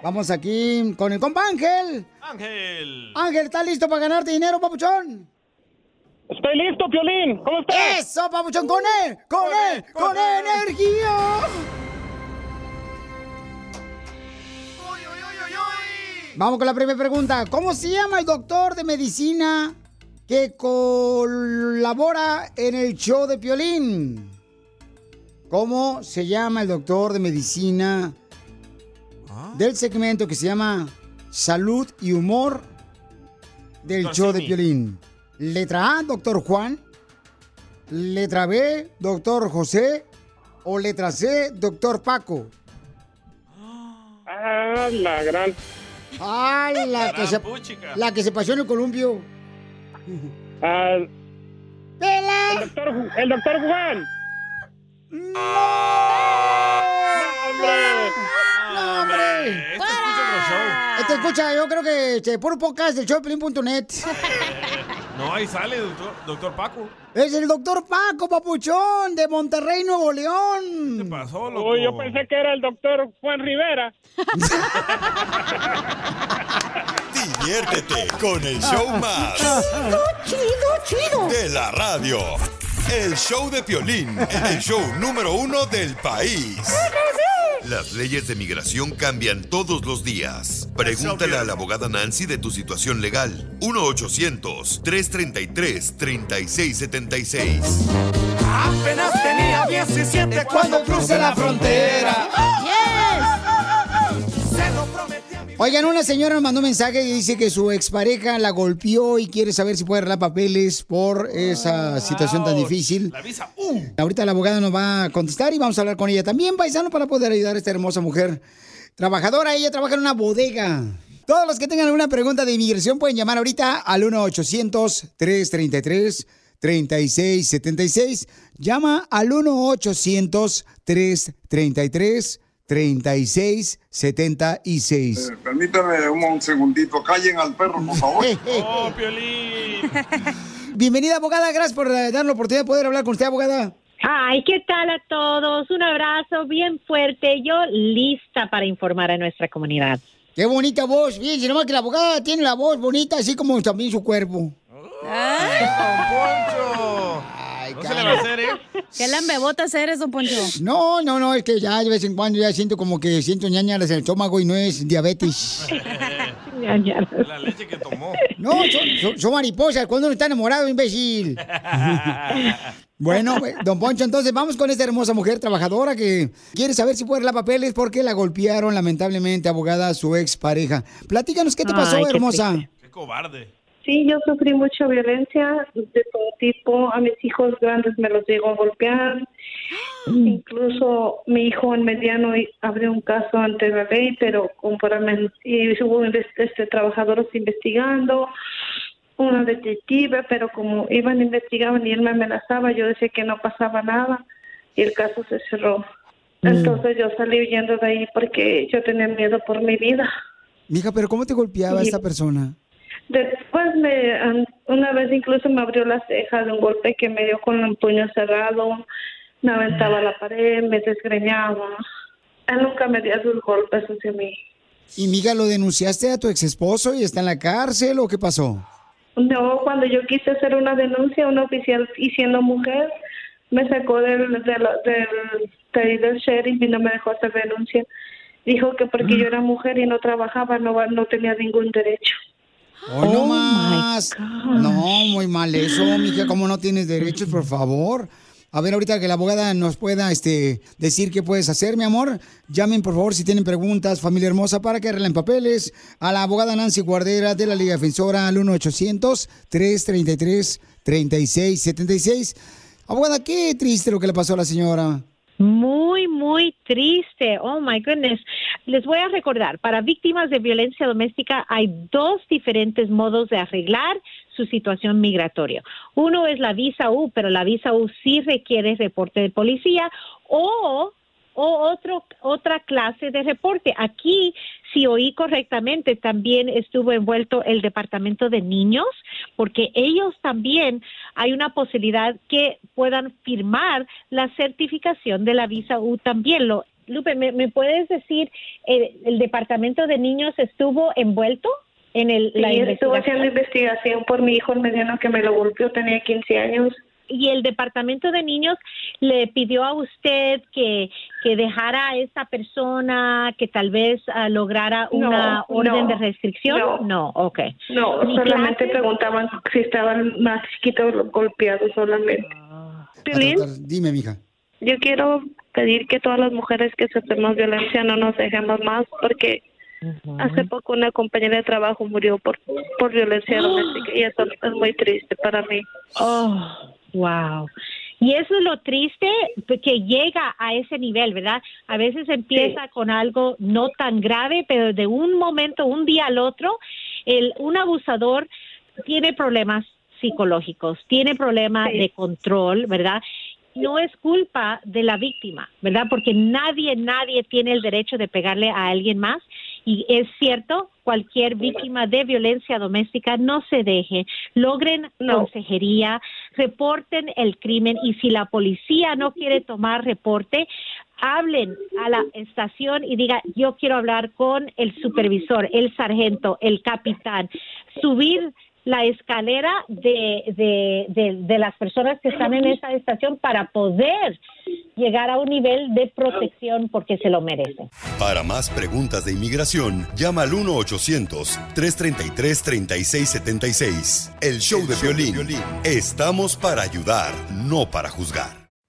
Vamos aquí con el compa Ángel. Ángel. Ángel, ¿estás listo para ganarte dinero, papuchón? Estoy listo, Piolín. ¿Cómo estás? ¡Eso, papuchón! ¡Con él! ¡Con él! ¡Con energía! Vamos con la primera pregunta. ¿Cómo se llama el doctor de medicina que colabora en el show de Piolín? ¿Cómo se llama el doctor de medicina del segmento que se llama Salud y Humor del Doctor show de Simi. Piolín? Letra A, doctor Juan. Letra B, doctor José. O letra C, doctor Paco. Ah, la gran. ¡Ah, la que, se, la que se pasó en el columpio! ¡Pela! el doctor, Ju- el doctor Juan. ¡No, hombre! Este escucha otro show. Este escucha, yo creo que este, puro podcast del showpelín.net. No, ahí sale, doctor, doctor Paco. Es el doctor Paco Papuchón de Monterrey, Nuevo León. ¿Qué pasó, loco? Uy, yo pensé que era el doctor Juan Rivera. (laughs) Diviértete con el show más. Chido, chido, De la radio. El show de Piolín, el show número uno del país. Las leyes de migración cambian todos los días. Pregúntale a la abogada Nancy de tu situación legal. 1-800-333-3676. Apenas tenía 17 cuando crucé la frontera. Oigan, una señora nos mandó un mensaje y dice que su expareja la golpeó y quiere saber si puede arreglar papeles por esa situación tan difícil. La visa, uh. Ahorita la abogada nos va a contestar y vamos a hablar con ella también, paisano, para poder ayudar a esta hermosa mujer trabajadora. Ella trabaja en una bodega. Todos los que tengan alguna pregunta de inmigración pueden llamar ahorita al 1-800-333-3676. Llama al 1-800-333-3676. Permítame un, un segundito. Callen al perro, por favor. (laughs) Oh, Piolín. Bienvenida, abogada. Gracias por eh, dar la oportunidad de poder hablar con usted, abogada. Ay, ¿qué tal a todos? Un abrazo bien fuerte. Yo lista para informar a nuestra comunidad. Qué bonita voz. Fíjense nomás que la abogada tiene la voz bonita, así como también su cuerpo. ¡Ay, don Poncho! No se le va a hacer, ¿eh? ¿Qué lambebotas eres, don Poncho? No, no, no, es que ya de vez en cuando ya siento como que siento ñañaras en el estómago y no es diabetes. (laughs) La leche que tomó. No, son, son- son mariposas cuando uno está enamorado, imbécil. (laughs) Bueno, pues, don Poncho, entonces vamos con esta hermosa mujer trabajadora que quiere saber si puede arreglar papeles porque la golpearon lamentablemente, abogada, su ex pareja. Platícanos, ¿qué te pasó, Ay, qué hermosa? Qué cobarde. Sí, yo sufrí mucha violencia de todo tipo. A mis hijos grandes me los llegó a golpear. Incluso mi hijo en mediano y- abrió un caso ante la ley, pero y hubo este, trabajadores investigando, una detective, pero como iban investigaban y él me amenazaba, yo decía que no pasaba nada y el caso se cerró. Entonces yo salí huyendo de ahí porque yo tenía miedo por mi vida. Mija, pero ¿cómo te golpeaba Sí. esta persona? Después me, una vez incluso me abrió la ceja de un golpe que me dio con un puño cerrado, me aventaba a la pared, me desgreñaba. Él nunca me dio sus golpes hacia mí. Y mija, ¿lo denunciaste a tu ex esposo y está en la cárcel o qué pasó? No, cuando yo quise hacer una denuncia, un oficial y siendo mujer, me sacó del, del, del, del, sheriff y no me dejó hacer denuncia. Dijo que porque yo era mujer y no trabajaba, no, no tenía ningún derecho. Hoy no más. No, muy mal eso, mija, ¿cómo no tienes derechos, por favor? A ver, ahorita que la abogada nos pueda este, decir qué puedes hacer, mi amor. Llamen, por favor, si tienen preguntas, familia hermosa, para que arreglen papeles. A la abogada Nancy Guardera de la Liga Defensora al 1-800-333-3676. Abogada, qué triste lo que le pasó a la señora. Muy, muy triste. Oh my goodness. Les voy a recordar, para víctimas de violencia doméstica hay dos diferentes modos de arreglar su situación migratoria. Uno es la visa U, pero la visa U sí requiere reporte de policía o o otro, otra clase de reporte. Aquí, si oí correctamente, también estuvo envuelto el Departamento de Niños, porque ellos también hay una posibilidad que puedan firmar la certificación de la visa U también. Lo, Lupe, ¿me, me puedes decir, el, el Departamento de Niños estuvo envuelto? en el, la Sí, estuve investigación. haciendo investigación por mi hijo el mediano que me lo golpeó, tenía 15 años. Y el departamento de niños le pidió a usted que, que dejara a esa persona que tal vez ah, lograra No, una orden no, de restricción no. no ok No, solamente clases. preguntaban si estaban más chiquitos golpeados solamente. Piolín, Dime, mija. yo quiero pedir que todas las mujeres que sufrimos violencia no nos dejemos más porque hace poco una compañera de trabajo murió por, por violencia (gasps) doméstica y eso es muy triste para mí. Oh, wow. Y eso es lo triste que llega a ese nivel, ¿verdad? A veces empieza con algo no tan grave, pero de un momento, un día al otro, el, un abusador tiene problemas psicológicos, tiene problemas de control, ¿verdad? No es culpa de la víctima, ¿verdad? Porque nadie, nadie tiene el derecho de pegarle a alguien más. Y es cierto, cualquier víctima de violencia doméstica no se deje, logren consejería, reporten el crimen y si la policía no quiere tomar reporte, hablen a la estación y diga, yo quiero hablar con el supervisor, el sargento, el capitán, subir la escalera de, de, de, las personas que están en esa estación para poder llegar a un nivel de protección porque se lo merecen. Para más preguntas de inmigración, llama al 1-800-333-3676. El show de violín. Estamos para ayudar, no para juzgar.